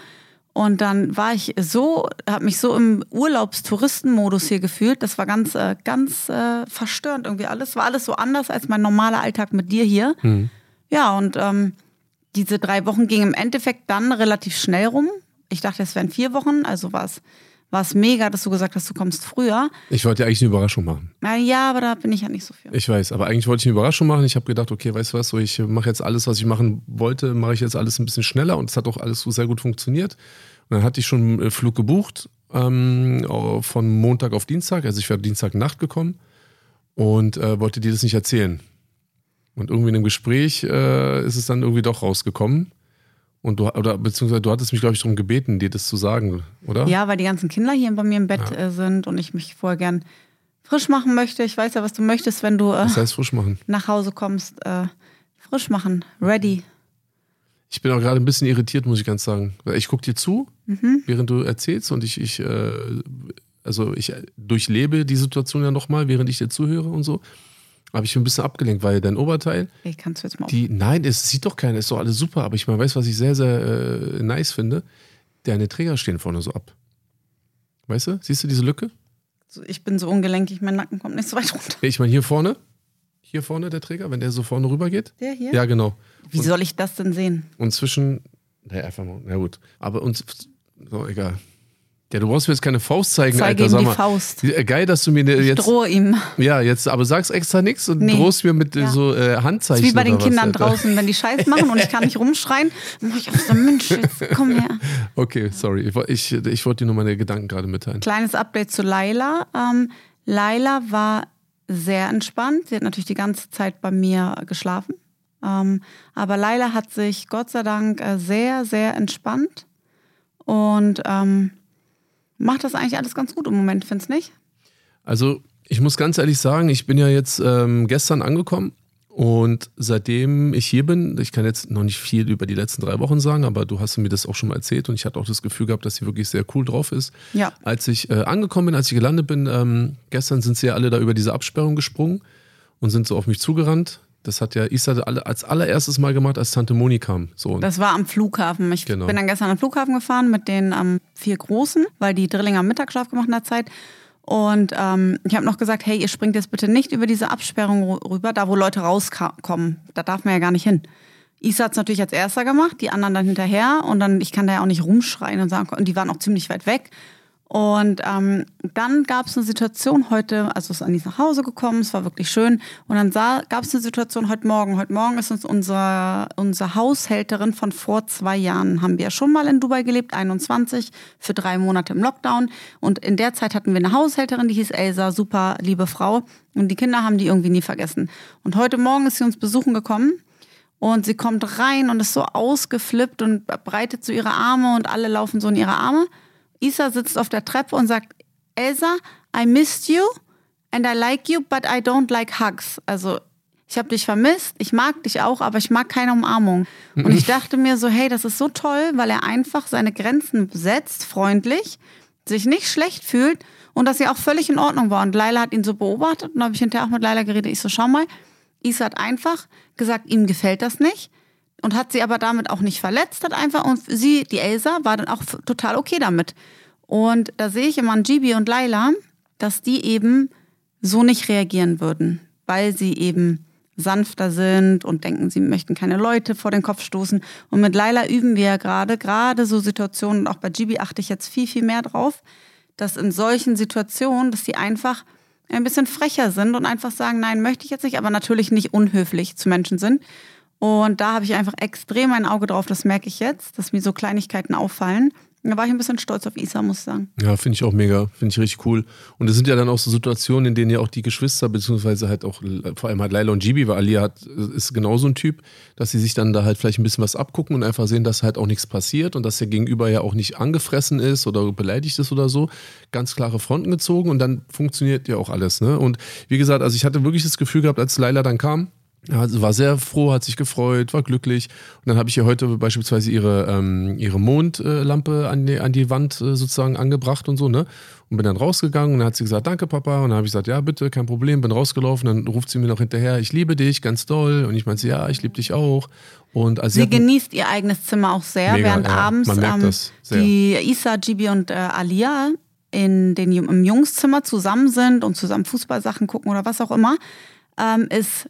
Und dann war ich so, habe mich so im Urlaubstouristenmodus hier gefühlt. Das war ganz, äh, ganz äh, verstörend irgendwie alles. War alles so anders als mein normaler Alltag mit dir hier. Mhm. Ja, und ähm, diese drei Wochen gingen im Endeffekt dann relativ schnell rum. Ich dachte, es wären vier Wochen, also war es war es mega, dass du gesagt hast, du kommst früher. Ich wollte ja eigentlich eine Überraschung machen. Na ja, aber da bin ich ja nicht so viel. Ich weiß, aber eigentlich wollte ich eine Überraschung machen. Ich habe gedacht, okay, weißt du was, so ich mache jetzt alles, was ich machen wollte, mache ich jetzt alles ein bisschen schneller und es hat auch alles so sehr gut funktioniert. Und dann hatte ich schon einen Flug gebucht ähm, von Montag auf Dienstag. Also ich wäre Dienstagnacht gekommen und äh, wollte dir das nicht erzählen. Und irgendwie in einem Gespräch äh, ist es dann irgendwie doch rausgekommen. Und du, oder beziehungsweise du hattest mich, glaube ich, darum gebeten, dir das zu sagen, oder? Ja, weil die ganzen Kinder hier bei mir im Bett ja. Äh, sind und ich mich vorher gern frisch machen möchte. Ich weiß ja, was du möchtest, wenn du äh, was heißt frisch machen? nach Hause kommst. Äh, frisch machen, ready. Ich bin auch gerade ein bisschen irritiert, muss ich ganz sagen. Ich gucke dir zu, mhm. während du erzählst und ich, ich äh, also ich durchlebe die Situation ja nochmal, während ich dir zuhöre und so. Habe ich ein bisschen abgelenkt, weil dein Oberteil. Ich kannst du jetzt mal die, Nein, es sieht doch keiner, ist doch alles super, aber ich meine, weißt du, was ich sehr, sehr äh, nice finde? Deine Träger stehen vorne so ab. Weißt du? Siehst du diese Lücke? Ich bin so ungelenkig, mein Nacken kommt nicht so weit runter. Ich meine, hier vorne, hier vorne der Träger, wenn der so vorne rüber geht. Der hier? Ja, genau. Wie und, soll ich das denn sehen? Und zwischen, naja, einfach mal, na gut. Aber uns, so, egal. Ja, du brauchst mir jetzt keine Faust zeigen, Zeige Alter. Ihm die Faust. Äh, geil, dass du mir ne, jetzt. Ich drohe ihm. Ja, jetzt, aber sagst extra nichts und nee. drohst mir mit ja. so äh, Handzeichen. wie bei den Kindern was, draußen, wenn die Scheiß machen und ich kann nicht rumschreien, dann mach ich auch so, Mensch, jetzt komm her. Okay, sorry. Ich, ich, ich wollte dir nur meine Gedanken gerade mitteilen. Kleines Update zu Laila. Ähm, Laila war sehr entspannt. Sie hat natürlich die ganze Zeit bei mir geschlafen. Ähm, aber Laila hat sich Gott sei Dank äh, sehr, sehr entspannt. Und ähm, macht das eigentlich alles ganz gut im Moment, findest du nicht? Also, Ich muss ganz ehrlich sagen, ich bin ja jetzt ähm, gestern angekommen und seitdem ich hier bin, ich kann jetzt noch nicht viel über die letzten drei Wochen sagen, aber du hast mir das auch schon mal erzählt und ich hatte auch das Gefühl gehabt, dass sie wirklich sehr cool drauf ist. Ja. Als ich äh, angekommen bin, als ich gelandet bin, ähm, gestern sind sie ja alle da über diese Absperrung gesprungen und sind so auf mich zugerannt. Das hat ja Isa als allererstes Mal gemacht, als Tante Moni kam. So. Das war am Flughafen. Ich genau. bin dann gestern am Flughafen gefahren mit den ähm, vier Großen, weil die Drillinge am Mittagsschlaf gemacht in der Zeit. Und ähm, ich habe noch gesagt, hey, ihr springt jetzt bitte nicht über diese Absperrung rüber, da wo Leute rauskommen. Da darf man ja gar nicht hin. Isa hat es natürlich als erster gemacht, die anderen dann hinterher. Und dann, ich kann da ja auch nicht rumschreien und sagen, und die waren auch ziemlich weit weg. Und ähm, dann gab es eine Situation heute, also ist Anis nach Hause gekommen, es war wirklich schön. Und dann gab es eine Situation heute Morgen. Heute Morgen ist uns unsere, unsere Haushälterin von vor zwei Jahren, haben wir ja schon mal in Dubai gelebt, 21, für drei Monate im Lockdown. Und in der Zeit hatten wir eine Haushälterin, die hieß Elsa, super liebe Frau. Und die Kinder haben die irgendwie nie vergessen. Und heute Morgen ist sie uns besuchen gekommen. Und sie kommt rein und ist so ausgeflippt und breitet so ihre Arme und alle laufen so in ihre Arme. Isa sitzt auf der Treppe und sagt, Elsa, I missed you and I like you, but I don't like hugs. Also ich habe dich vermisst, ich mag dich auch, aber ich mag keine Umarmung. Und ich dachte mir so, hey, das ist so toll, weil er einfach seine Grenzen setzt, freundlich, sich nicht schlecht fühlt und dass sie auch völlig in Ordnung war. Und Leila hat ihn so beobachtet und habe ich hinterher auch mit Leila geredet. Ich so, schau mal, Isa hat einfach gesagt, ihm gefällt das nicht und hat sie aber damit auch nicht verletzt, hat einfach und sie, die Elsa, war dann auch total okay damit. Und da sehe ich immer an Gibi und Laila, dass die eben so nicht reagieren würden, weil sie eben sanfter sind und denken, sie möchten keine Leute vor den Kopf stoßen. Und mit Laila üben wir ja gerade, gerade so Situationen, und auch bei Gibi achte ich jetzt viel, viel mehr drauf, dass in solchen Situationen, dass die einfach ein bisschen frecher sind und einfach sagen, nein, möchte ich jetzt nicht, aber natürlich nicht unhöflich zu Menschen sind. Und da habe ich einfach extrem ein Auge drauf, das merke ich jetzt, dass mir so Kleinigkeiten auffallen. Da war ich ein bisschen stolz auf Isa, muss ich sagen. Ja, finde ich auch mega, finde ich richtig cool. Und es sind ja dann auch so Situationen, in denen ja auch die Geschwister, beziehungsweise halt auch, vor allem halt Laila und Gibi, weil Alia hat, ist genauso ein Typ, dass sie sich dann da halt vielleicht ein bisschen was abgucken und einfach sehen, dass halt auch nichts passiert und dass der Gegenüber ja auch nicht angefressen ist oder beleidigt ist oder so. Ganz klare Fronten gezogen und dann funktioniert ja auch alles. Ne? Und wie gesagt, also ich hatte wirklich das Gefühl gehabt, als Laila dann kam, sie war sehr froh, hat sich gefreut, war glücklich. Und dann habe ich ihr heute beispielsweise ihre, ähm, ihre Mondlampe an die, an die Wand äh, sozusagen angebracht und so, ne? Und bin dann rausgegangen und dann hat sie gesagt, danke Papa. Und dann habe ich gesagt, ja, bitte, kein Problem, bin rausgelaufen. Dann ruft sie mir noch hinterher, ich liebe dich, ganz doll. Und ich meinte, ja, ich liebe dich auch. Und also sie, sie genießt ihr eigenes Zimmer auch sehr, mega, während ja, abends ähm, die Isa, Gibi und äh, Alia in den, im Jungszimmer zusammen sind und zusammen Fußballsachen gucken oder was auch immer, ähm, ist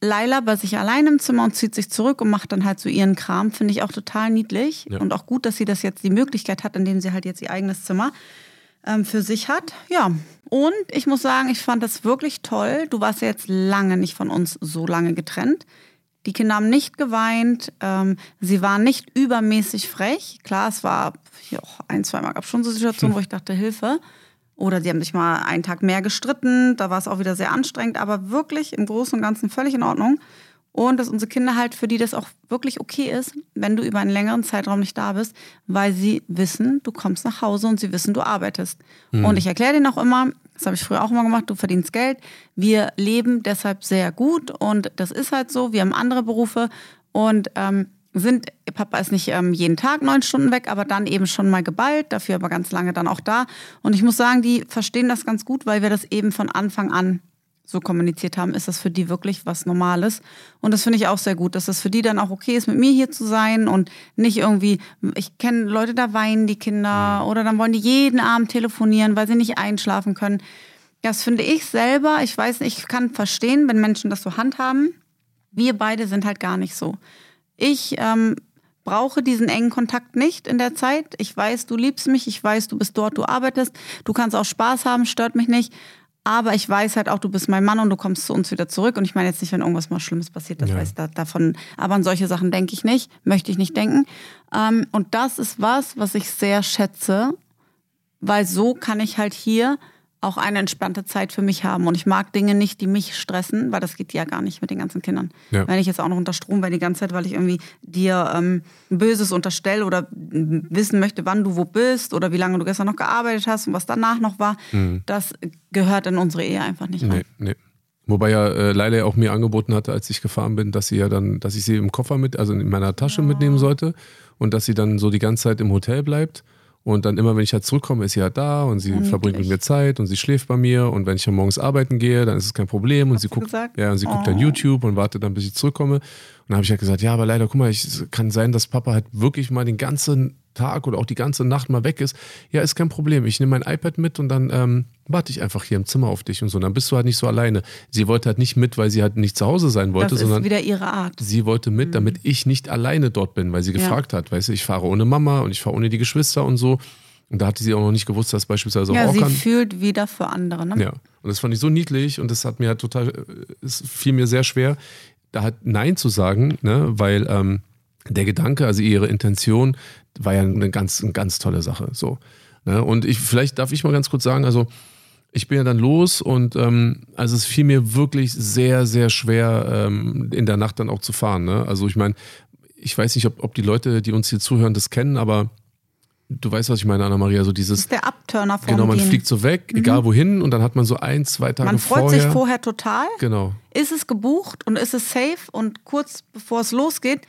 Laila bei sich allein im Zimmer und zieht sich zurück und macht dann halt so ihren Kram. Finde ich auch total niedlich. Ja. Und auch gut, dass sie das jetzt die Möglichkeit hat, indem sie halt jetzt ihr eigenes Zimmer ähm, für sich hat. Ja. Und ich muss sagen, ich fand das wirklich toll. Du warst ja jetzt lange nicht von uns so lange getrennt. Die Kinder haben nicht geweint. Ähm, sie waren nicht übermäßig frech. Klar, es war ja, ein, zweimal gab es schon so Situationen, wo ich dachte, Hilfe. Oder sie haben sich mal einen Tag mehr gestritten, da war es auch wieder sehr anstrengend, aber wirklich im Großen und Ganzen völlig in Ordnung. Und dass unsere Kinder halt, für die das auch wirklich okay ist, wenn du über einen längeren Zeitraum nicht da bist, weil sie wissen, du kommst nach Hause und sie wissen, du arbeitest. Mhm. Und ich erkläre denen auch immer, das habe ich früher auch immer gemacht, du verdienst Geld. Wir leben deshalb sehr gut und das ist halt so. Wir haben andere Berufe und ähm, sind, Papa ist nicht ähm, jeden Tag neun Stunden weg, aber dann eben schon mal geballt, dafür aber ganz lange dann auch da. Und ich muss sagen, die verstehen das ganz gut, weil wir das eben von Anfang an so kommuniziert haben, ist das für die wirklich was Normales. Und das finde ich auch sehr gut, dass das für die dann auch okay ist, mit mir hier zu sein und nicht irgendwie, ich kenne Leute, da weinen die Kinder oder dann wollen die jeden Abend telefonieren, weil sie nicht einschlafen können. Das finde ich selber, ich weiß nicht, ich kann verstehen, wenn Menschen das so handhaben. Wir beide sind halt gar nicht so. Ich ähm, brauche diesen engen Kontakt nicht in der Zeit. Ich weiß, du liebst mich, ich weiß, du bist dort, du arbeitest, du kannst auch Spaß haben, stört mich nicht. Aber ich weiß halt auch, du bist mein Mann und du kommst zu uns wieder zurück. Und ich meine jetzt nicht, wenn irgendwas mal Schlimmes passiert, das ja. weiß da, davon. Aber an solche Sachen denke ich nicht, möchte ich nicht denken. Ähm, und das ist was, was ich sehr schätze, weil so kann ich halt hier auch eine entspannte Zeit für mich haben. Und ich mag Dinge nicht, die mich stressen, weil das geht ja gar nicht mit den ganzen Kindern. Ja. Wenn ich jetzt auch noch unter Strom wäre die ganze Zeit, weil ich irgendwie dir ähm, Böses unterstelle oder wissen möchte, wann du wo bist oder wie lange du gestern noch gearbeitet hast und was danach noch war, das gehört in unsere Ehe einfach nicht rein. Nee, nee. Wobei ja äh, Leila auch mir angeboten hatte, als ich gefahren bin, dass sie ja dann, dass ich sie im Koffer mit, also in meiner Tasche mitnehmen sollte und dass sie dann so die ganze Zeit im Hotel bleibt. Und dann immer, wenn ich halt zurückkomme, ist sie halt da und sie niedlich. verbringt mit mir Zeit und sie schläft bei mir. Und wenn ich dann morgens arbeiten gehe, dann ist es kein Problem. Und Hast sie guckt, gesagt? ja, und sie guckt Oh. dann YouTube und wartet dann, bis ich zurückkomme. Dann habe ich halt gesagt, ja, aber leider, guck mal, ich, es kann sein, dass Papa halt wirklich mal den ganzen Tag oder auch die ganze Nacht mal weg ist. Ja, ist kein Problem. Ich nehme mein iPad mit und dann ähm, warte ich einfach hier im Zimmer auf dich und so. Dann bist du halt nicht so alleine. Sie wollte halt nicht mit, weil sie halt nicht zu Hause sein wollte, Das ist sondern wieder ihre Art. sie wollte mit, damit ich nicht alleine dort bin, weil sie Ja. gefragt hat, weißt du, ich fahre ohne Mama und ich fahre ohne die Geschwister und so. Und da hatte sie auch noch nicht gewusst, dass beispielsweise Ja, auch sie kann. fühlt wieder für andere. Ne? Ja. Und das fand ich so niedlich und das hat mir halt total, äh, es fiel mir sehr schwer, da halt Nein zu sagen, ne, weil ähm, der Gedanke, also ihre Intention, war ja eine ganz, eine ganz tolle Sache. So. Ne? Und ich, vielleicht darf ich mal ganz kurz sagen, also ich bin ja dann los und ähm, also es fiel mir wirklich sehr, sehr schwer, ähm, in der Nacht dann auch zu fahren. Ne? Also ich meine, ich weiß nicht, ob, ob die Leute, die uns hier zuhören, das kennen, aber du weißt, was ich meine, Anna-Maria, so Das dieses, ist der Abturner vom genau, man Gehen. fliegt so weg, egal wohin, und dann hat man so ein, zwei Tage Man freut vorher. sich vorher total. Genau. Ist es gebucht und ist es safe und kurz bevor es losgeht,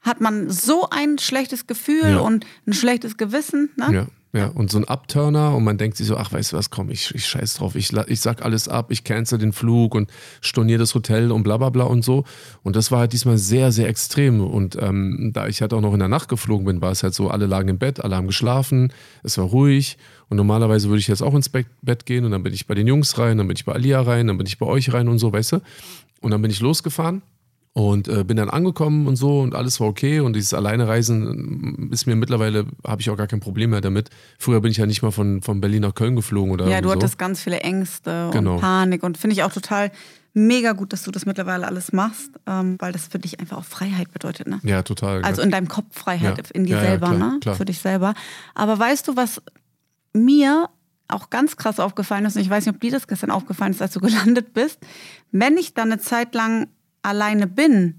hat man so ein schlechtes Gefühl Ja. und ein schlechtes Gewissen. Ne? Ja, ja. Und so ein Upturner und man denkt sich so, ach, weißt du was, komm, ich, ich scheiß drauf, ich, ich sag alles ab, ich cancel den Flug und storniere das Hotel und bla bla bla und so. Und das war halt diesmal sehr, sehr extrem. Und ähm, da ich halt auch noch in der Nacht geflogen bin, war es halt so, alle lagen im Bett, alle haben geschlafen, es war ruhig. Und normalerweise würde ich jetzt auch ins Bett gehen und dann bin ich bei den Jungs rein, dann bin ich bei Alia rein, dann bin ich bei euch rein und so, weißt du. Und dann bin ich losgefahren. Und äh, bin dann angekommen und so und alles war okay. Und dieses Alleinereisen ist mir mittlerweile, habe ich auch gar kein Problem mehr damit. Früher bin ich ja nicht mal von, von Berlin nach Köln geflogen oder Ja, du so. hattest ganz viele Ängste Genau. und Panik und finde ich auch total mega gut, dass du das mittlerweile alles machst, ähm, weil das für dich einfach auch Freiheit bedeutet. Ne? Ja, total. Also in deinem Kopf Freiheit, Ja. in dir ja, selber, klar, ne? klar. Für dich selber. Aber weißt du, was mir auch ganz krass aufgefallen ist, und ich weiß nicht, ob dir das gestern aufgefallen ist, als du gelandet bist, wenn ich dann eine Zeit lang alleine bin,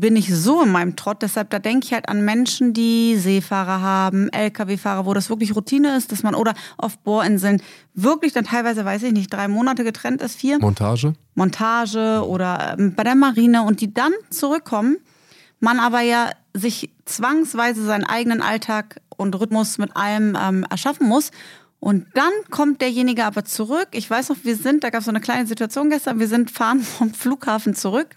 bin ich so in meinem Trott. Deshalb, da denke ich halt an Menschen, die Seefahrer haben, Lkw-Fahrer, wo das wirklich Routine ist, dass man oder auf Bohrinseln wirklich dann teilweise, weiß ich nicht, drei Monate getrennt ist, vier. Montage. Montage oder ähm, bei der Marine und die dann zurückkommen, man aber ja sich zwangsweise seinen eigenen Alltag und Rhythmus mit allem ähm, erschaffen muss. Und dann kommt derjenige aber zurück. Ich weiß noch, wir sind, da gab es so eine kleine Situation gestern, wir sind fahren vom Flughafen zurück.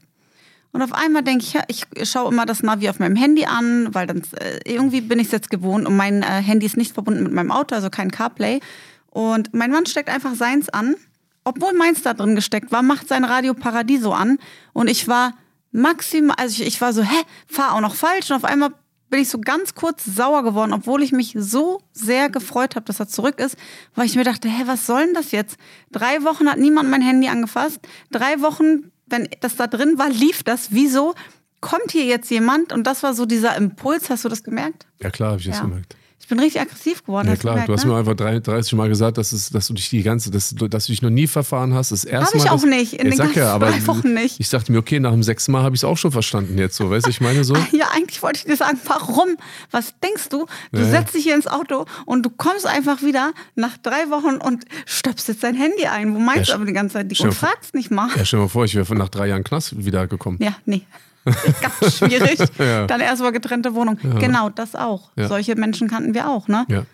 Und auf einmal denke ich, ich schaue immer das Navi auf meinem Handy an, weil dann äh, irgendwie bin ich es jetzt gewohnt und mein äh, Handy ist nicht verbunden mit meinem Auto, also kein CarPlay. Und mein Mann steckt einfach seins an, obwohl meins da drin gesteckt war, macht sein Radio Paradiso an. Und ich war maximal, also ich, ich war so, hä, fahr auch noch falsch. Und auf einmal bin ich so ganz kurz sauer geworden, obwohl ich mich so sehr gefreut habe, dass er zurück ist, weil ich mir dachte, hä, was soll denn das jetzt? Drei Wochen hat niemand mein Handy angefasst. Drei Wochen, wenn das da drin war, lief das. Wieso kommt hier jetzt jemand? Und das war so dieser Impuls. Hast du das gemerkt? Ja, klar, habe ich das Ja. gemerkt. Ich bin richtig aggressiv geworden. Ja, klar. gemerkt, du hast ne? mir einfach drei- 30 Mal gesagt, dass, es, dass du dich die ganze, dass, du- dass du dich noch nie verfahren hast. Das erste Hab ich Mal, auch nicht, in den ganzen ja, Wochen nicht. Ich dachte mir, okay, nach dem sechsten Mal habe ich es auch schon verstanden jetzt so. Weißt du, ich meine so. Ja, eigentlich wollte ich dir sagen, warum? Was denkst du? Du Ja, setzt dich hier ins Auto und du kommst einfach wieder nach drei Wochen und stöpselst dein Handy ein. Wo meinst Ja, du aber die ganze Zeit? Und fragst nicht mal. Ja, stell dir mal vor, ich wäre nach drei Jahren Knast wiedergekommen. Ja, nee. Ganz schwierig. Ja. Dann erstmal getrennte Wohnung. Genau, das auch. Ja. Solche Menschen kannten wir auch, ne? Ja.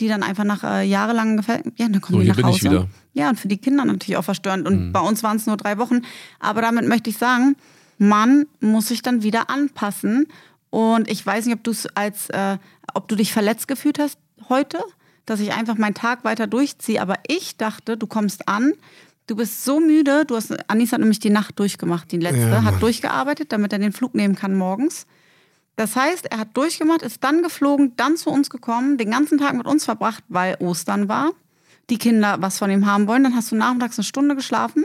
Die dann einfach nach äh, jahrelangen Gefäll ja, dann kommen So, die nach Hause. Mhm. Ja, und für die Kinder natürlich auch verstörend. Und bei uns waren es nur drei Wochen. Aber damit möchte ich sagen, man muss sich dann wieder anpassen. Und ich weiß nicht, ob du es als, äh, ob du dich verletzt gefühlt hast heute, dass ich einfach meinen Tag weiter durchziehe. Aber ich dachte, du kommst an, du bist so müde. Du hast, Anis hat nämlich die Nacht durchgemacht, die letzte, Ja, hat durchgearbeitet, damit er den Flug nehmen kann morgens. Das heißt, er hat durchgemacht, ist dann geflogen, dann zu uns gekommen, den ganzen Tag mit uns verbracht, weil Ostern war. Die Kinder was von ihm haben wollen. Dann hast du nachmittags eine Stunde geschlafen.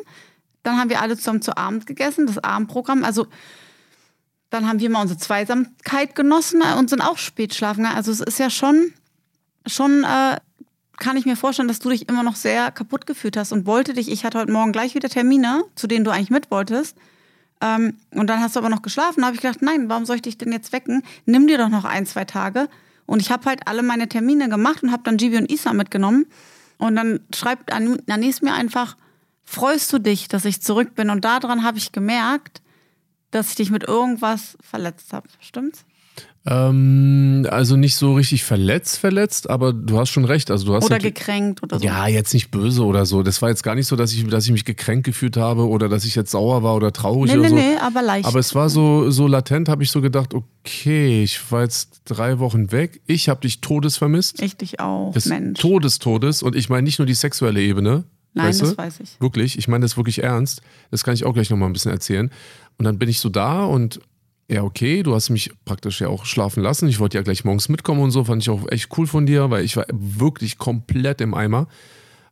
Dann haben wir alle zusammen zu Abend gegessen, das Abendprogramm. Also dann haben wir mal unsere Zweisamkeit genossen und sind auch spät schlafen. Also es ist ja schon, schon äh, kann ich mir vorstellen, dass du dich immer noch sehr kaputt gefühlt hast und wollte dich, ich hatte heute Morgen gleich wieder Termine, zu denen du eigentlich mit wolltest. Ähm, und dann hast du aber noch geschlafen. Da habe ich gedacht, nein, warum soll ich dich denn jetzt wecken? Nimm dir doch noch ein, zwei Tage. Und ich habe halt alle meine Termine gemacht und habe dann Gibi und Isa mitgenommen. Und dann schreibt Anis mir einfach, freust du dich, dass ich zurück bin? Und daran habe ich gemerkt, dass ich dich mit irgendwas verletzt habe. Stimmt's? Ähm, also nicht so richtig verletzt, verletzt, aber du hast schon recht. Also du hast oder gekränkt oder so. Ja, jetzt nicht böse oder so. Das war jetzt gar nicht so, dass ich, dass ich mich gekränkt gefühlt habe oder dass ich jetzt sauer war oder traurig nee, oder nee, so. Nee, aber leicht. Aber es war so, so latent, habe ich so gedacht, okay, ich war jetzt drei Wochen weg. Ich habe dich todes vermisst. Ich dich auch, des Mensch. Todes, Todes. Und ich meine nicht nur die sexuelle Ebene. Nein, weißt das du? weiß ich. Wirklich, ich meine das wirklich ernst. Das kann ich auch gleich nochmal ein bisschen erzählen. Und dann bin ich so da und ja, okay, du hast mich praktisch ja auch schlafen lassen. Ich wollte ja gleich morgens mitkommen und so, fand ich auch echt cool von dir, weil ich war wirklich komplett im Eimer.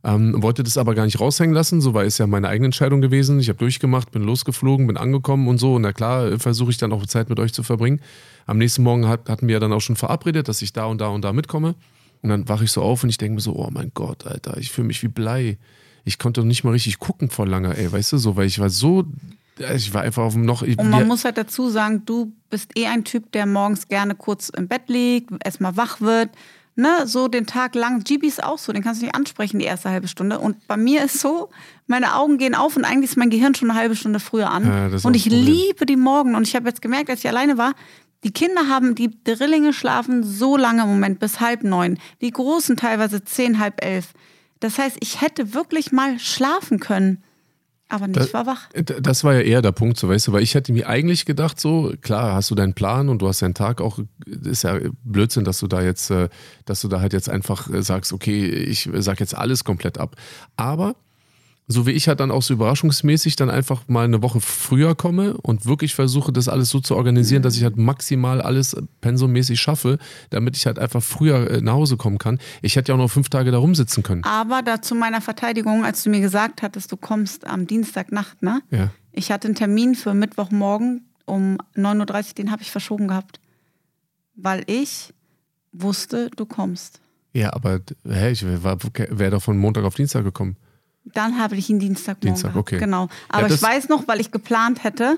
Ähm, wollte das aber gar nicht raushängen lassen, so war es ja meine eigene Entscheidung gewesen. Ich habe durchgemacht, bin losgeflogen, bin angekommen und so. Und na klar, versuche ich dann auch Zeit mit euch zu verbringen. Am nächsten Morgen hat, hatten wir ja dann auch schon verabredet, dass ich da und da und da mitkomme. Und dann wache ich so auf und ich denke mir so, oh mein Gott, Alter, ich fühle mich wie Blei. Ich konnte nicht mal richtig gucken vor lange, ey, weißt du, so, weil ich war so ich war einfach auf dem noch. Und man muss halt dazu sagen, du bist eh ein Typ, der morgens gerne kurz im Bett liegt, erstmal wach wird. Ne, so den Tag lang. GB ist auch so, den kannst du nicht ansprechen, die erste halbe Stunde. Und bei mir ist so, meine Augen gehen auf und eigentlich ist mein Gehirn schon eine halbe Stunde früher an. Ja, und ich liebe die Morgen. Und ich habe jetzt gemerkt, als ich alleine war, die Kinder haben, die Drillinge schlafen so lange im Moment, bis halb neun. Die Großen teilweise zehn, halb elf. Das heißt, ich hätte wirklich mal schlafen können. Aber nicht das, war wach. Das war ja eher der Punkt, so weißt du, weil ich hätte mir eigentlich gedacht, so, klar, hast du deinen Plan und du hast deinen Tag auch, ist ja Blödsinn, dass du da jetzt, äh, dass du da halt jetzt einfach äh, sagst, okay, ich sag jetzt alles komplett ab. Aber so wie ich halt dann auch so überraschungsmäßig dann einfach mal eine Woche früher komme und wirklich versuche, das alles so zu organisieren, dass ich halt maximal alles pensummäßig schaffe, damit ich halt einfach früher äh, nach Hause kommen kann. Ich hätte ja auch noch fünf Tage da rumsitzen können. Aber da zu meiner Verteidigung, als du mir gesagt hattest, du kommst am Dienstagnacht, ne? Ja. Ich hatte einen Termin für Mittwochmorgen um 9.30 Uhr, den habe ich verschoben gehabt. Weil ich wusste, du kommst. Ja, aber hä, ich wäre doch von Montag auf Dienstag gekommen. Dann habe ich ihn Dienstagmorgen. Dienstag, okay. Genau. Aber ja, ich weiß noch, weil ich geplant hätte,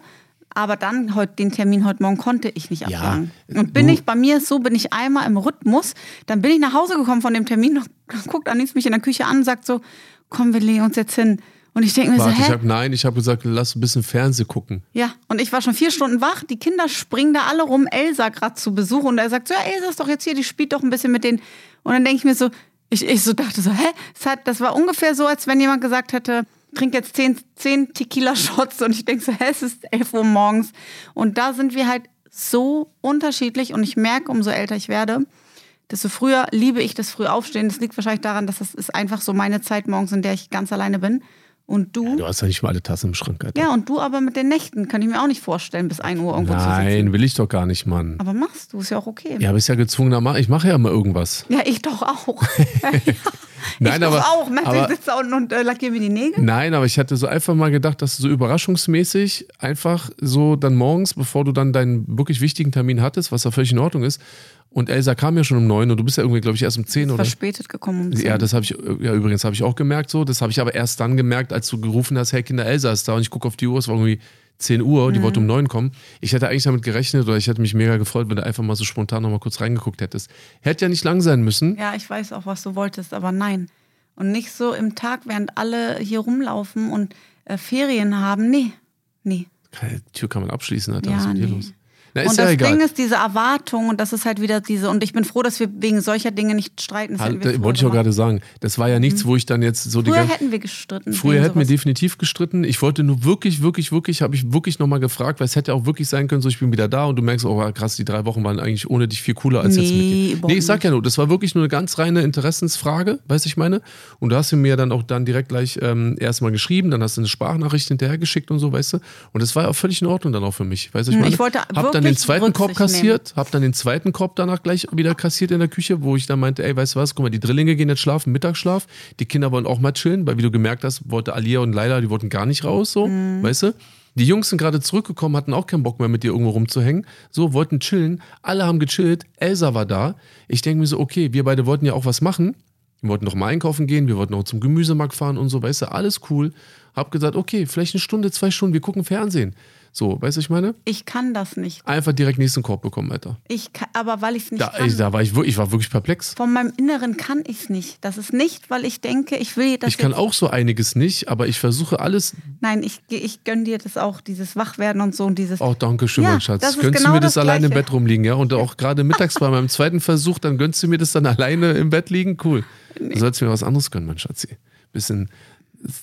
aber dann heute den Termin heute Morgen konnte ich nicht absagen. Ja, und bin ich bei mir so, bin ich einmal im Rhythmus, dann bin ich nach Hause gekommen von dem Termin, und guckt Anis mich in der Küche an und sagt so, komm, wir legen uns jetzt hin. Und ich denke mir Warte, so, hä? Ich hab, nein, ich habe gesagt, lass ein bisschen Fernsehen gucken. Ja, und ich war schon vier Stunden wach. Die Kinder springen da alle rum, Elsa gerade zu Besuch. Und er sagt so, ja, Elsa ist doch jetzt hier, die spielt doch ein bisschen mit denen. Und dann denke ich mir so, ich, ich so dachte so, hä? Das, hat, das war ungefähr so, als wenn jemand gesagt hätte, trink jetzt zehn, zehn Tequila-Shots und ich denke so, hä, es ist 11 Uhr morgens. Und da sind wir halt so unterschiedlich und ich merke, umso älter ich werde, desto früher liebe ich das früh aufstehen. Das liegt wahrscheinlich daran, dass das ist einfach so meine Zeit morgens, in der ich ganz alleine bin. Und du? Ja, du hast ja nicht mal alle Tassen im Schrank. Alter. Ja, und du aber mit den Nächten kann ich mir auch nicht vorstellen, bis 1 Uhr irgendwo Nein, zu sitzen. Nein, will ich doch gar nicht, Mann. Aber machst du, ist ja auch okay. Ja, bist ja gezwungener Ich mache ja immer irgendwas. Ja, ich doch auch. ja, Nein, ich aber, auch. Mensch, ich sitze da unten und äh, lackiere mir die Nägel. Nein, aber ich hatte so einfach mal gedacht, dass du so überraschungsmäßig einfach so dann morgens, bevor du dann deinen wirklich wichtigen Termin hattest, was ja völlig in Ordnung ist, und Elsa kam ja schon um neun und du bist ja irgendwie, glaube ich, erst um zehn oder. Verspätet gekommen um zehn. Ja, das habe ich, ja, übrigens habe ich auch gemerkt so. Das habe ich aber erst dann gemerkt, als du gerufen hast, hey Kinder, Elsa ist da und ich gucke auf die Uhr, es war irgendwie 10 Uhr, mhm. die wollte um neun kommen. Ich hätte eigentlich damit gerechnet oder ich hätte mich mega gefreut, wenn du einfach mal so spontan nochmal kurz reingeguckt hättest. Hätte ja nicht lang sein müssen. Ja, ich weiß auch, was du wolltest, aber nein. Und nicht so im Tag, während alle hier rumlaufen und äh, Ferien haben. Nee, nee. Die Tür kann man abschließen, Alter. Ja, was ist mit nee. dir los? Na, und das ja Ding ist diese Erwartung und das ist halt wieder diese, und ich bin froh, dass wir wegen solcher Dinge nicht streiten. Das halt, wollte ich auch gerade sagen. Das war ja nichts, mhm. wo ich dann jetzt so Früher die hätten wir gestritten. Früher hätten wir definitiv gestritten. Ich wollte nur wirklich, wirklich, wirklich, habe ich wirklich nochmal gefragt, weil es hätte auch wirklich sein können, so ich bin wieder da und du merkst, oh krass, die drei Wochen waren eigentlich ohne dich viel cooler als nee, jetzt mit dir. Nee, ich sag ja nur, das war wirklich nur eine ganz reine Interessensfrage, weißt du, ich meine? Und du hast mir dann auch dann direkt gleich ähm, erstmal geschrieben, dann hast du eine Sprachnachricht hinterhergeschickt und so, weißt du? Und das war auch völlig in Ordnung dann auch für mich, weißt du, ich Hm, meine? ich wollte dann den zweiten Korb kassiert, hab dann den zweiten Korb danach gleich wieder kassiert in der Küche, wo ich dann meinte, ey, weißt du was, guck mal, die Drillinge gehen jetzt schlafen, Mittagsschlaf, die Kinder wollen auch mal chillen, weil wie du gemerkt hast, wollte Alia und Laila, die wollten gar nicht raus, so, weißt du? Die Jungs sind gerade zurückgekommen, hatten auch keinen Bock mehr mit dir irgendwo rumzuhängen. So, wollten chillen. Alle haben gechillt. Elsa war da. Ich denke mir so, okay, wir beide wollten ja auch was machen. Wir wollten noch mal einkaufen gehen, wir wollten noch zum Gemüsemarkt fahren und so, weißt du, alles cool. Hab gesagt, okay, vielleicht eine Stunde, zwei Stunden, wir gucken Fernsehen. So, weißt du, ich meine? Ich kann das nicht. Einfach direkt nächsten Korb bekommen, Alter. Ich kann, aber weil ich es nicht Da, kann. ich, da war ich, wirklich- ich war wirklich perplex. Von meinem Inneren kann ich es nicht. Das ist nicht, weil ich denke, ich will das Ich kann auch so einiges nicht, aber ich versuche alles. Nein, ich, ich gönn dir das auch, dieses Wachwerden und so und dieses. Oh, danke schön, Ja, mein Schatz. das Gönnst genau du mir das, das alleine im. Bett rumliegen, ja? Und auch gerade mittags bei meinem zweiten Versuch, dann gönnst du mir das dann alleine im Bett liegen? Cool. Du sollst mir was anderes gönnen, mein Schatzi. Bisschen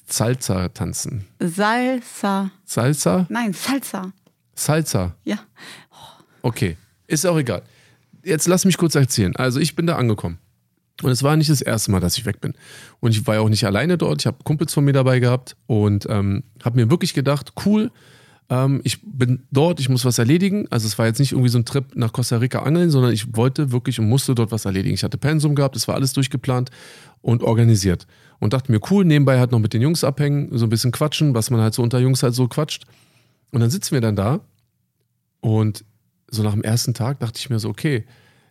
Salsa tanzen. Salsa. Salsa? Nein, Salsa. Salsa. Ja. Okay, ist auch egal. Jetzt lass mich kurz erzählen. Also ich bin da angekommen. Und es war nicht das erste Mal, dass ich weg bin. Und ich war ja auch nicht alleine dort. Ich habe Kumpels von mir dabei gehabt und ähm, habe mir wirklich gedacht, cool, ähm, ich bin dort, ich muss was erledigen. Also es war jetzt nicht irgendwie so ein Trip nach Costa Rica angeln, sondern ich wollte wirklich und musste dort was erledigen. Ich hatte Pensum gehabt, es war alles durchgeplant und organisiert. Und dachte mir, cool, nebenbei halt noch mit den Jungs abhängen, so ein bisschen quatschen, was man halt so unter Jungs halt so quatscht. Und dann sitzen wir dann da und so nach dem ersten Tag dachte ich mir so, okay,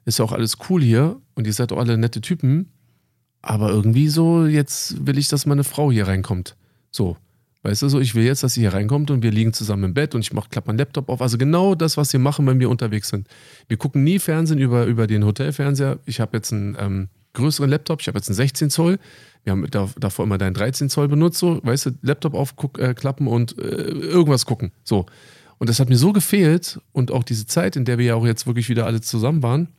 ist ja auch alles cool hier und ihr seid doch alle nette Typen, aber irgendwie so, jetzt will ich, dass meine Frau hier reinkommt. So. Weißt du, so, ich will jetzt, dass sie hier reinkommt und wir liegen zusammen im Bett und ich mach, klappe meinen Laptop auf. Also genau das, was wir machen, wenn wir unterwegs sind. Wir gucken nie Fernsehen über, über den Hotelfernseher. Ich habe jetzt einen ähm, größeren Laptop, ich habe jetzt einen 16 Zoll. Wir haben da, davor immer deinen 13 Zoll benutzt, so, weißt du, Laptop aufklappen äh, und äh, irgendwas gucken. So. Und das hat mir so gefehlt und auch diese Zeit, in der wir ja auch jetzt wirklich wieder alle zusammen waren,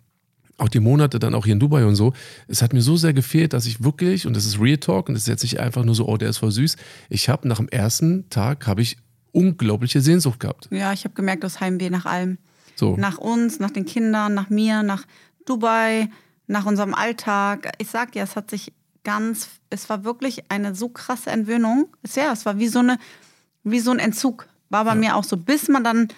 auch die Monate dann auch hier in Dubai und so, es hat mir so sehr gefehlt, dass ich wirklich, und das ist Real Talk, und das ist jetzt nicht einfach nur so, oh, der ist voll süß, ich habe nach dem ersten Tag, habe ich unglaubliche Sehnsucht gehabt. Ja, ich habe gemerkt, das Heimweh nach allem. So. Nach uns, nach den Kindern, nach mir, nach Dubai, nach unserem Alltag. Ich sag dir, es hat sich ganz, es war wirklich eine so krasse Entwöhnung. Es, ja, es war wie so, eine, wie so ein Entzug. War bei mir auch so, bis man dann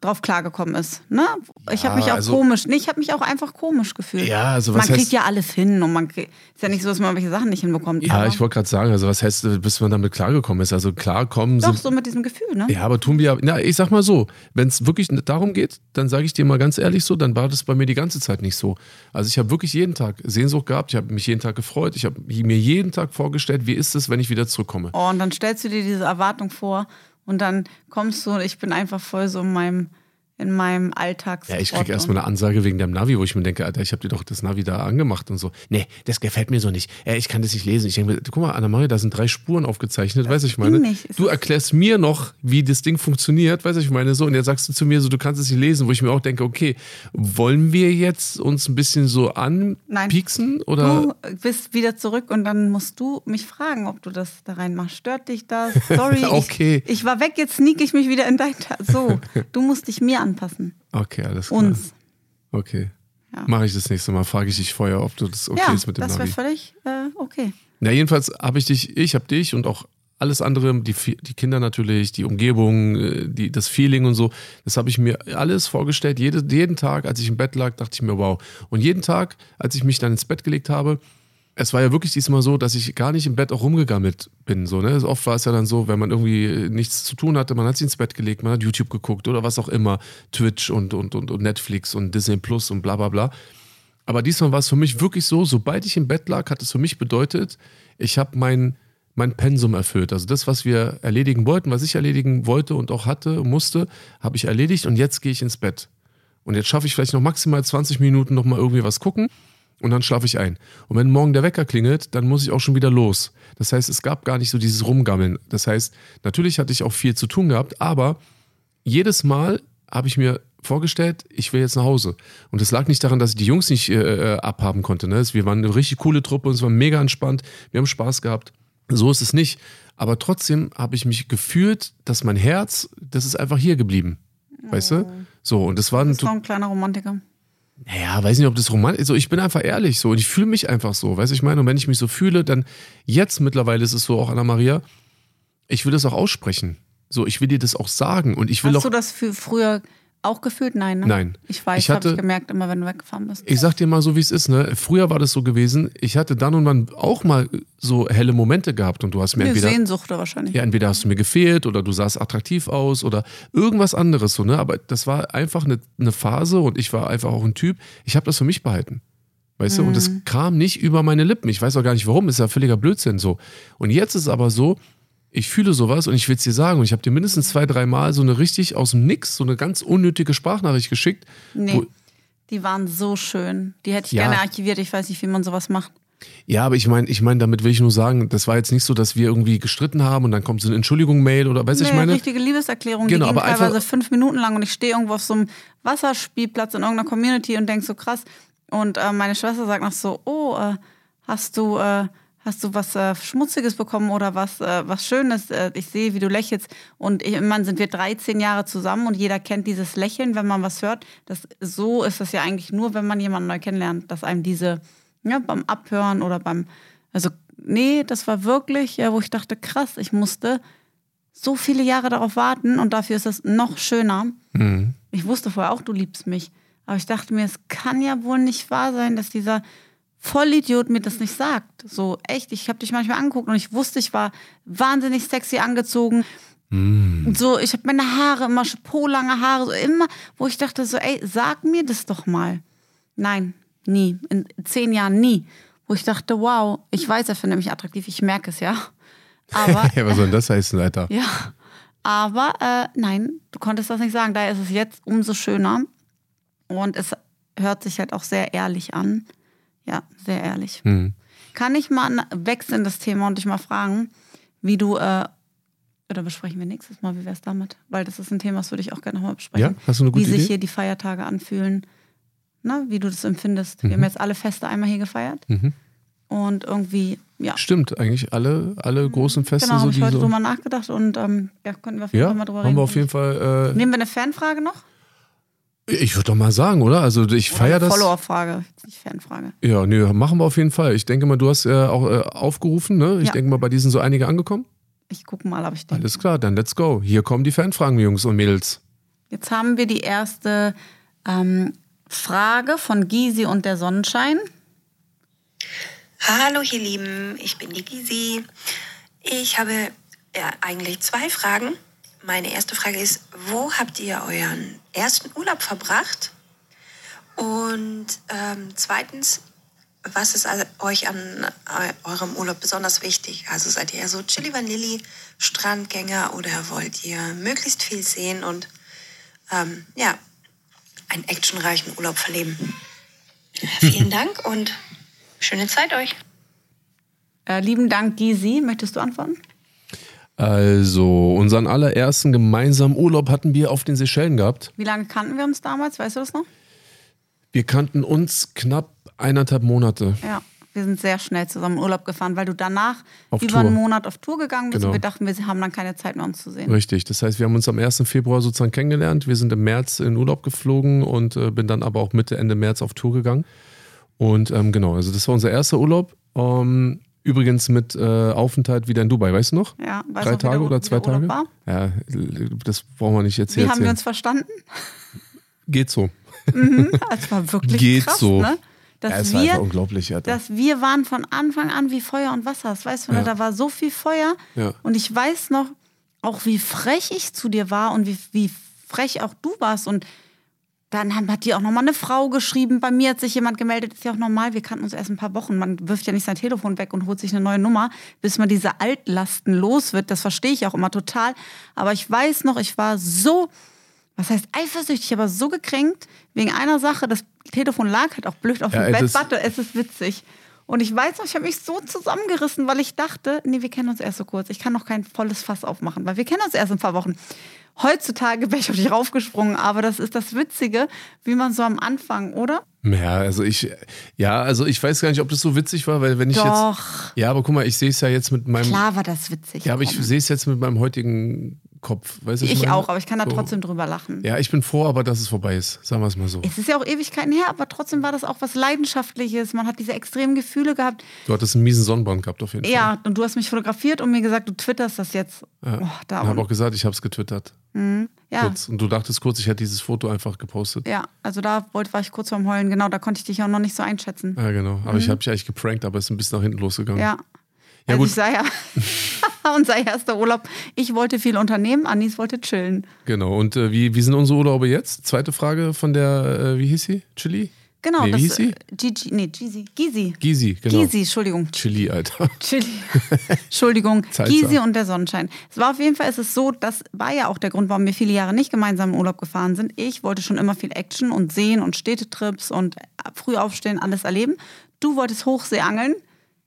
drauf klargekommen ist. Ne? Ich habe mich auch also- komisch, nee, ich habe mich auch einfach komisch gefühlt. Ja, also man was kriegt heißt- ja alles hin und man kriegt, ist ja nicht so, dass man welche Sachen nicht hinbekommt. ja, ich wollte gerade sagen, also was heißt, bis man damit klargekommen ist? Also klarkommen doch sind. so mit diesem Gefühl, ne? Ja, aber tun wir, na, ich sag mal so, wenn es wirklich darum geht, dann sage ich dir mal ganz ehrlich so, dann war das bei mir die ganze Zeit nicht so. Also ich habe wirklich jeden Tag Sehnsucht gehabt, ich habe mich jeden Tag gefreut, ich habe mir jeden Tag vorgestellt, wie ist es, wenn ich wieder zurückkomme. Oh, und dann stellst du dir diese Erwartung vor und dann kommst du und ich bin einfach voll so in meinem, in meinem Alltags. Ja, ich krieg erstmal eine Ansage wegen dem Navi, wo ich mir denke, Alter, ich habe dir doch das Navi da angemacht und so. Nee, das gefällt mir so nicht. Äh, ich kann das nicht lesen. Ich denke mir, guck mal, Anna-Maria, da sind drei Spuren aufgezeichnet, weißt du, ich meine. nicht. Du erklärst mir noch, wie das Ding funktioniert, weißt du, ich meine, so. Und jetzt sagst du zu mir so, du kannst es nicht lesen, wo ich mir auch denke, okay, wollen wir jetzt uns ein bisschen so anpieksen? Oder? Du bist wieder zurück und dann musst du mich fragen, ob du das da reinmachst. Stört dich das? Sorry. Okay. Ich, ich war weg, jetzt sneak ich mich wieder in dein Ta So, du musst dich mir anpassen. Okay, alles klar. Uns. Okay. Ja. Mache ich das nächste Mal, frage ich dich vorher, ob du das okay ja, ist mit dem das wäre Navi. völlig äh, okay. Na, jedenfalls habe ich dich, ich habe dich und auch alles andere, die, die Kinder natürlich, die Umgebung, äh, die, das Feeling und so, das habe ich mir alles vorgestellt. Jede, jeden Tag, als ich im Bett lag, dachte ich mir, wow. Und jeden Tag, als ich mich dann ins Bett gelegt habe, es war ja wirklich diesmal so, dass ich gar nicht im Bett auch rumgegammelt bin. So, ne? Also Oft war es ja dann so, wenn man irgendwie äh, nichts zu tun hatte, man hat sich ins Bett gelegt, man hat YouTube geguckt oder was auch immer, Twitch und, und, und, und Netflix und Disney Plus und bla bla bla. Aber diesmal war es für mich wirklich so, sobald ich im Bett lag, hat es für mich bedeutet, ich habe mein, mein Pensum erfüllt. Also das, was wir erledigen wollten, was ich erledigen wollte und auch hatte, musste, habe ich erledigt und jetzt gehe ich ins Bett. Und jetzt schaffe ich vielleicht noch maximal 20 Minuten noch mal irgendwie was gucken und dann schlafe ich ein. Und wenn morgen der Wecker klingelt, dann muss ich auch schon wieder los. Das heißt, es gab gar nicht so dieses Rumgammeln. Das heißt, natürlich hatte ich auch viel zu tun gehabt, aber jedes Mal habe ich mir vorgestellt, ich will jetzt nach Hause. Und es lag nicht daran, dass ich die Jungs nicht äh, äh, abhaben konnte. Ne? Wir waren eine richtig coole Truppe und es war mega entspannt. Wir haben Spaß gehabt. So ist es nicht. Aber trotzdem habe ich mich gefühlt, dass mein Herz, das ist einfach hier geblieben. Weißt du? So, und das war ein Das noch ein kleiner Romantiker. Naja, weiß nicht, ob das romantisch ist. So, ich bin einfach ehrlich so und ich fühle mich einfach so. Weißt du, ich meine, und wenn ich mich so fühle, dann jetzt mittlerweile ist es so, auch Anna-Maria, ich will das auch aussprechen. So, ich will dir das auch sagen und ich will Hast auch. du das für früher auch gefühlt? Nein, ne? Nein. Ich weiß, Ich habe ich gemerkt, immer wenn du weggefahren bist. Ich sag dir mal so, wie es ist, ne? Früher war das so gewesen, ich hatte dann und wann auch mal so helle Momente gehabt und du hast mir Eine entweder. Sehnsucht wahrscheinlich. Ja, entweder hast du mir gefehlt oder du sahst attraktiv aus oder irgendwas anderes so, ne? Aber das war einfach eine, eine Phase und ich war einfach auch ein Typ. Ich habe das für mich behalten. Weißt du? Und das kam nicht über meine Lippen. Ich weiß auch gar nicht warum, ist ja völliger Blödsinn so. Und jetzt ist es aber so, ich fühle sowas und ich will es dir sagen. Und ich habe dir mindestens zwei, drei Mal so eine richtig aus dem Nix, so eine ganz unnötige Sprachnachricht geschickt. Nee, die waren so schön. Die hätte ich Ja. gerne archiviert. Ich weiß nicht, wie man sowas macht. ja, aber ich meine, ich meine, damit will ich nur sagen, das war jetzt nicht so, dass wir irgendwie gestritten haben und dann kommt so eine Entschuldigung-Mail oder weißt du, Nee, ich meine. richtige Liebeserklärung. Genau, die ging aber einfach- teilweise fünf Minuten lang und ich stehe irgendwo auf so einem Wasserspielplatz in irgendeiner Community und denk so krass. Und äh, meine Schwester sagt noch so, oh, äh, hast du, äh, hast du was äh, Schmutziges bekommen oder was, äh, was Schönes? Äh, ich sehe, wie du lächelst. Und ich, man sind wir 13 Jahre zusammen und jeder kennt dieses Lächeln, wenn man was hört. Das, so ist das ja eigentlich nur, wenn man jemanden neu kennenlernt, dass einem diese, ja, beim Abhören oder beim, also, nee, das war wirklich, äh, wo ich dachte, krass, ich musste so viele Jahre darauf warten und dafür ist es noch schöner. Mhm. Ich wusste vorher auch, du liebst mich. Aber ich dachte mir, es kann ja wohl nicht wahr sein, dass dieser Vollidiot mir das nicht sagt. So echt, ich habe dich manchmal angeguckt und ich wusste, ich war wahnsinnig sexy angezogen. Und So, ich habe meine Haare immer lange Haare, so immer, wo ich dachte so, ey, sag mir das doch mal. Nein, nie. In zehn Jahren nie. Wo ich dachte, wow, ich weiß, er findet mich attraktiv, ich merke es ja. Aber Ja, was soll denn das heißen, Alter? ja, aber äh, nein, du konntest das nicht sagen. Daher ist es jetzt umso schöner. Und es hört sich halt auch sehr ehrlich an. Ja, sehr ehrlich. Hm. Kann ich mal wechseln das Thema und dich mal fragen, wie du, äh, oder besprechen wir nächstes Mal, wie wäre es damit? Weil das ist ein Thema, das würde ich auch gerne nochmal besprechen. Ja, hast du eine gute Wie sich Idee? hier die Feiertage anfühlen, na, wie du das empfindest. Wir haben jetzt alle Feste einmal hier gefeiert. Mhm. Und irgendwie, ja, Stimmt, eigentlich alle, alle großen Feste genau, so habe ich heute so. drüber nachgedacht und ähm, ja, könnten wir auf jeden Ja, Fall mal drüber haben reden. wir auf jeden Fall. Nehmen wir eine Fanfrage noch? Ich würde doch mal sagen, oder? Also ich feiere das. Follower-Frage, nicht Fanfrage. Ja, nö, machen wir auf jeden Fall. Ich denke mal, du hast äh, auch äh, aufgerufen, ne? Ich Ja. denke mal, bei diesen so einige angekommen. Ich gucke mal, ob ich denke. Alles klar, dann let's go. Hier kommen die Fanfragen, Jungs und Mädels. Jetzt haben wir die erste ähm, Frage von Gysi und der Sonnenschein. Hallo ihr Lieben, ich bin die Gisi. Ich habe ja, eigentlich zwei Fragen. Meine erste Frage ist, wo habt ihr euren ersten Urlaub verbracht? Und ähm, zweitens, was ist euch an eu- eurem Urlaub besonders wichtig? Also seid ihr so Chili Vanilli Strandgänger oder wollt ihr möglichst viel sehen und ähm, ja, einen actionreichen Urlaub verleben? Vielen Dank und schöne Zeit euch. Äh, lieben Dank, Gysi. Möchtest du antworten? Also, unseren allerersten gemeinsamen Urlaub hatten wir auf den Seychellen gehabt. Wie lange kannten wir uns damals? Weißt du das noch? Wir kannten uns knapp eineinhalb Monate. Ja. Wir sind sehr schnell zusammen in Urlaub gefahren, weil du danach Auf über Tour. einen Monat auf Tour gegangen bist Genau. und wir dachten, wir haben dann keine Zeit mehr, uns zu sehen. Richtig. Das heißt, wir haben uns am 1. Februar sozusagen kennengelernt. Wir sind im März in Urlaub geflogen und äh, bin dann aber auch Mitte, Ende März auf Tour gegangen. Und ähm, genau, also das war unser erster Urlaub. Ähm, übrigens mit äh, Aufenthalt wieder in Dubai, weißt du noch? Ja, weißt Drei noch, wie Tage der- oder wie zwei Tage? war? Ja, das brauchen wir nicht jetzt Wie hier haben wir erzählen. uns verstanden? Geht so. Es war wirklich Geht krass, so. ne? Dass ja, es war einfach wir unglaublich, Alter. dass wir waren von Anfang an wie Feuer und Wasser. Das weißt du, ne? Ja. da war so viel Feuer. Ja. Und ich weiß noch auch, wie frech ich zu dir war und wie, wie frech auch du warst. Und dann hat dir auch nochmal eine Frau geschrieben. Bei mir hat sich jemand gemeldet. Ist ja auch normal. Wir kannten uns erst ein paar Wochen. Man wirft ja nicht sein Telefon weg und holt sich eine neue Nummer, bis man diese Altlasten los wird. Das verstehe ich auch immer total. Aber ich weiß noch, ich war so was heißt eifersüchtig, aber so gekränkt wegen einer Sache. Das Telefon lag halt auch blöd auf Ja, dem ey, Bett. Warte, es ist witzig. Und ich weiß noch, ich habe mich so zusammengerissen, weil ich dachte, nee, wir kennen uns erst so kurz. Ich kann noch kein volles Fass aufmachen, weil wir kennen uns erst in ein paar Wochen. Heutzutage wäre ich auf dich raufgesprungen, aber das ist das Witzige, wie man so am Anfang, oder? Ja, also ich, ja, also ich weiß gar nicht, ob das so witzig war, weil wenn ich Doch. jetzt. Ja, aber guck mal, ich sehe es ja jetzt mit meinem. Klar war das witzig. Ja, aber ich komm. sehe es jetzt mit meinem heutigen Kopf. Weißt du, ich meine? auch, aber ich kann da So. trotzdem drüber lachen. Ja, ich bin froh, aber dass es vorbei ist. Sagen wir es mal so. Es ist ja auch Ewigkeiten her, aber trotzdem war das auch was Leidenschaftliches. Man hat diese extremen Gefühle gehabt. Du hattest einen miesen Sonnenbrand gehabt, auf jeden Fall. Ja, und du hast mich fotografiert und mir gesagt, du twitterst das jetzt. Ja. Oh, da Ich habe auch gesagt, ich habe es getwittert. Ja, Kurz. Und du dachtest kurz, ich hätte dieses Foto einfach gepostet. ja, also da wollte, war ich kurz vorm Heulen. Genau, da konnte ich dich auch noch nicht so einschätzen. Ja, genau. Aber ich habe dich eigentlich geprankt, aber es ist ein bisschen nach hinten losgegangen. Ja. Ja, also gut. ich sah ja, unser erster Urlaub. Ich wollte viel unternehmen, Anis wollte chillen. Genau. Und äh, wie, wie sind unsere Urlaube jetzt? Zweite Frage von der, äh, wie hieß sie? Chili? Genau, Nee, wie hieß sie? äh, Gigi, nee, Gizi, Gizi. Gysi, genau. Gysi, Entschuldigung. Chili, Alter. Chili. Entschuldigung, sagen. und der Sonnenschein. Es war auf jeden Fall, es ist so, das war ja auch der Grund, warum wir viele Jahre nicht gemeinsam in Urlaub gefahren sind. Ich wollte schon immer viel Action und sehen und Städtetrips und früh aufstehen, alles erleben. Du wolltest Hochsee angeln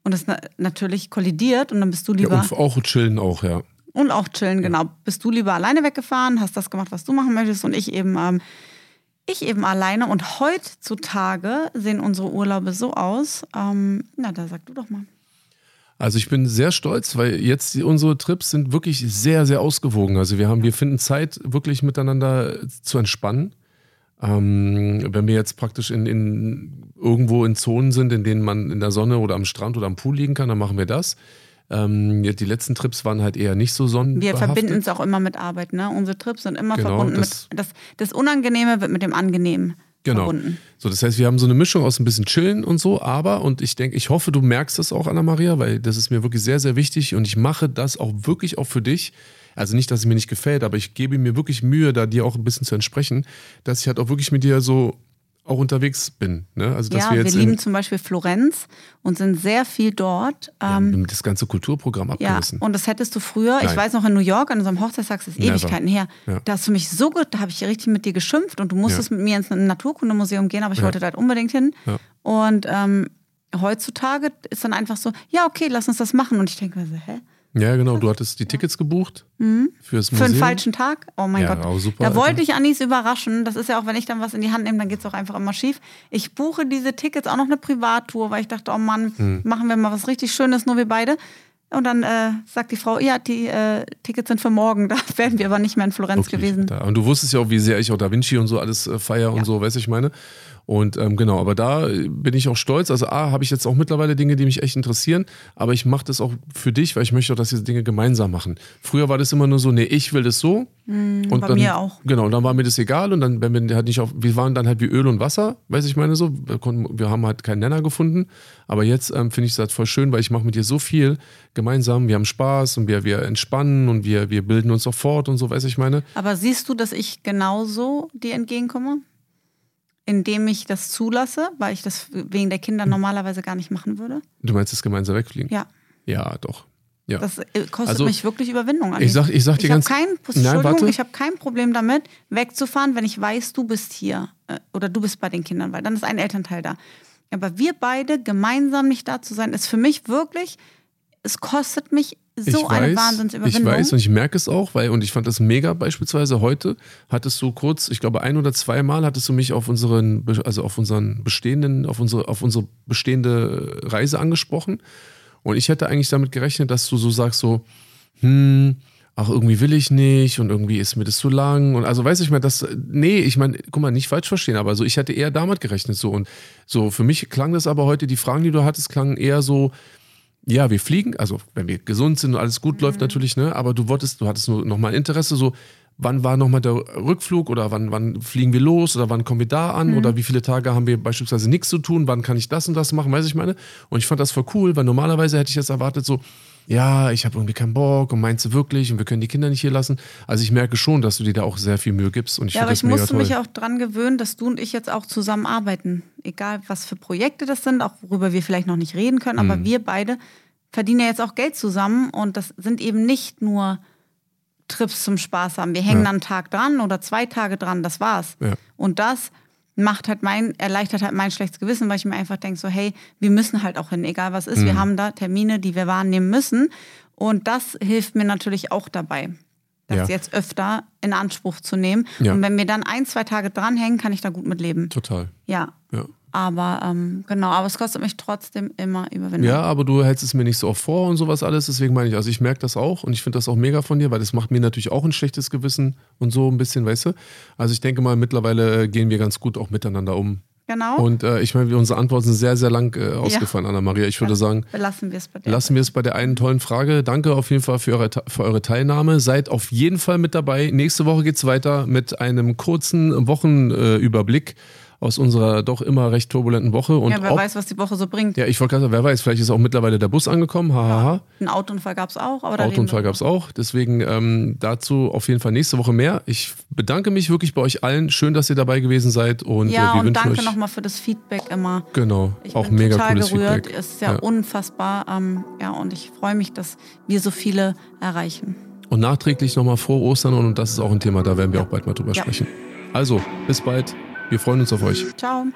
und das na natürlich kollidiert und dann bist du Ja, lieber und auch chillen auch, ja. und auch chillen, genau. Bist du lieber alleine weggefahren, hast das gemacht, was du machen möchtest und ich eben, ähm, ich eben alleine. Und heutzutage sehen unsere Urlaube so aus. Ähm, na, da sag du doch mal. Also ich bin sehr stolz, weil jetzt unsere Trips sind wirklich sehr, sehr ausgewogen. Also wir haben, wir finden Zeit, wirklich miteinander zu entspannen. Ähm, wenn wir jetzt praktisch in, in irgendwo in Zonen sind, in denen man in der Sonne oder am Strand oder am Pool liegen kann, dann machen wir das. Ähm, ja, die letzten Trips waren halt eher nicht so Wir sonnenbehaftet. verbinden es auch immer mit Arbeit, ne? Unsere Trips sind immer Genau, verbunden das- mit das, das Unangenehme wird mit dem Angenehmen Genau. verbunden. So, das heißt, wir haben so eine Mischung aus ein bisschen Chillen und so, aber, und ich denke, ich hoffe, du merkst das auch, Anna-Maria, weil das ist mir wirklich sehr, sehr wichtig und ich mache das auch wirklich auch für dich. Also nicht, dass es mir nicht gefällt, aber ich gebe mir wirklich Mühe, da dir auch ein bisschen zu entsprechen, dass ich halt auch wirklich mit dir so auch unterwegs bin. Ne? Also, dass Ja, wir wir, jetzt lieben in, zum Beispiel Florenz und sind sehr viel dort. wir Ähm, haben das ganze Kulturprogramm Ja, abgerissen. und das hättest du früher, ich Nein. weiß noch in New York an unserem Hochzeitstag, das ist Never. Ewigkeiten her, Ja. da hast du mich so gut, da habe ich richtig mit dir geschimpft und du musstest mit mir ins Naturkundemuseum gehen, aber ich Ja. wollte da halt unbedingt hin. Ja. Und ähm, heutzutage ist dann einfach so, ja, okay, lass uns das machen. Und ich denke mir so, hä? Ja, genau, du hattest die Tickets gebucht fürs Für Museum. einen falschen Tag? Oh mein Ja, Gott. auch super, da Alter. wollte ich Anis überraschen. Das ist ja auch, wenn ich dann was in die Hand nehme, dann geht es auch einfach immer schief. Ich buche diese Tickets auch noch eine Privattour, weil ich dachte, oh Mann, Hm. machen wir mal was richtig Schönes, nur wir beide. Und dann äh, sagt die Frau, ja, die äh, Tickets sind für morgen. Da wären wir aber nicht mehr in Florenz Wirklich, gewesen. Und du wusstest ja auch, wie sehr ich auch Da Vinci und so alles äh, feier und so, weißt du, ich meine. Und ähm, genau, aber da bin ich auch stolz. Also A, habe ich jetzt auch mittlerweile Dinge, die mich echt interessieren, aber ich mache das auch für dich, weil ich möchte auch, dass wir Dinge gemeinsam machen. Früher war das immer nur so, nee, ich will das so. und bei dann, mir auch. Genau, und dann war mir das egal und dann, wenn wir halt nicht auf, wir waren dann halt wie Öl und Wasser, weiß ich meine so. Wir, konnten, wir haben halt keinen Nenner gefunden. Aber jetzt ähm, finde ich es halt voll schön, weil ich mache mit dir so viel gemeinsam. Wir haben Spaß und wir, wir entspannen und wir, wir bilden uns auch fort und so, weiß ich meine. Aber siehst du, dass ich genauso dir entgegenkomme? Indem ich das zulasse, weil ich das wegen der Kinder normalerweise gar nicht machen würde? Du meinst das gemeinsam wegfliegen? Ja. Ja, doch. Ja. Das äh, kostet Also, mich wirklich Überwindung. Ich sag- ich sag dir ich ganz- kein, Nein, Entschuldigung, warte. ich habe kein Problem damit, wegzufahren, wenn ich weiß, du bist hier äh, oder du bist bei den Kindern, weil dann ist ein Elternteil da. Aber wir beide gemeinsam nicht da zu sein, ist für mich wirklich, es kostet mich so ich eine weiß, Wahnsinnsüberwindung. Ich weiß und ich merke es auch, weil, und ich fand das mega beispielsweise heute, hattest du kurz, ich glaube ein oder zweimal hattest du mich auf unseren, also auf unseren bestehenden, auf unsere, auf unsere bestehende Reise angesprochen. Und ich hätte eigentlich damit gerechnet, dass du so sagst, so, hm, ach, irgendwie will ich nicht und irgendwie ist mir das zu lang. Und also weiß ich mal, das, nee, ich meine, guck mal, nicht falsch verstehen, aber so, ich hätte eher damit gerechnet so. Und so, für mich klang das aber heute, die Fragen, die du hattest, klangen eher so, ja, wir fliegen, also wenn wir gesund sind und alles gut läuft natürlich, ne? Aber du wolltest, du hattest nur nochmal Interesse, so, wann war nochmal der Rückflug oder wann, wann fliegen wir los oder wann kommen wir da an oder wie viele Tage haben wir beispielsweise nichts zu tun, wann kann ich das und das machen, weiß ich meine. Und ich fand das voll cool, weil normalerweise hätte ich jetzt erwartet, so, ja, ich habe irgendwie keinen Bock und meinst du wirklich und wir können die Kinder nicht hier lassen. Also ich merke schon, dass du dir da auch sehr viel Mühe gibst und ich Ja, aber ich musste toll. mich auch dran gewöhnen, dass du und ich jetzt auch zusammenarbeiten. Egal, was für Projekte das sind, auch worüber wir vielleicht noch nicht reden können, Mhm. aber wir beide verdienen ja jetzt auch Geld zusammen und das sind eben nicht nur Trips zum Spaß haben. Wir hängen Ja. dann einen Tag dran oder zwei Tage dran, das war's. Ja. Und das macht halt mein, erleichtert halt mein schlechtes Gewissen, weil ich mir einfach denke, so, hey, wir müssen halt auch hin, egal was ist. Wir Mhm. haben da Termine, die wir wahrnehmen müssen. Und das hilft mir natürlich auch dabei, das Ja. jetzt öfter in Anspruch zu nehmen. Ja. Und wenn wir dann ein, zwei Tage dranhängen, kann ich da gut mit leben. Total. Ja. Ja. Aber ähm, genau, aber es kostet mich trotzdem immer Überwindung. Ja, aber du hältst es mir nicht so oft vor und sowas alles. Deswegen meine ich, also ich merke das auch und ich finde das auch mega von dir, weil das macht mir natürlich auch ein schlechtes Gewissen und so ein bisschen, weißt du. Also ich denke mal, mittlerweile äh, gehen wir ganz gut auch miteinander um. Genau. Und äh, ich meine, unsere Antworten sind sehr, sehr lang äh, ausgefallen, Anna-Maria. Ich würde sagen, Belassen wir es bei der. Lassen wir es bei der einen tollen Frage. Danke auf jeden Fall für eure, für eure Teilnahme. Seid auf jeden Fall mit dabei. Nächste Woche geht's weiter mit einem kurzen Wochenüberblick aus unserer doch immer recht turbulenten Woche. Und ja, wer ob, weiß, was die Woche so bringt. Ja, ich wollte gerade sagen, wer weiß, vielleicht ist auch mittlerweile der Bus angekommen. Haha. Ja, ein Autounfall gab es auch. Aber Autounfall gab es auch. Deswegen ähm, dazu auf jeden Fall nächste Woche mehr. Ich bedanke mich wirklich bei euch allen. Schön, dass ihr dabei gewesen seid. Und, ja, äh, und danke nochmal für das Feedback immer. Genau, ich auch bin mega total cooles gerührt. Feedback. Es ist ja, Ja. unfassbar. Ähm, ja, und ich freue mich, dass wir so viele erreichen. Und nachträglich nochmal frohe Ostern und das ist auch ein Thema, da werden wir auch bald mal drüber Ja. sprechen. Also, bis bald. Wir freuen uns auf euch. Ciao.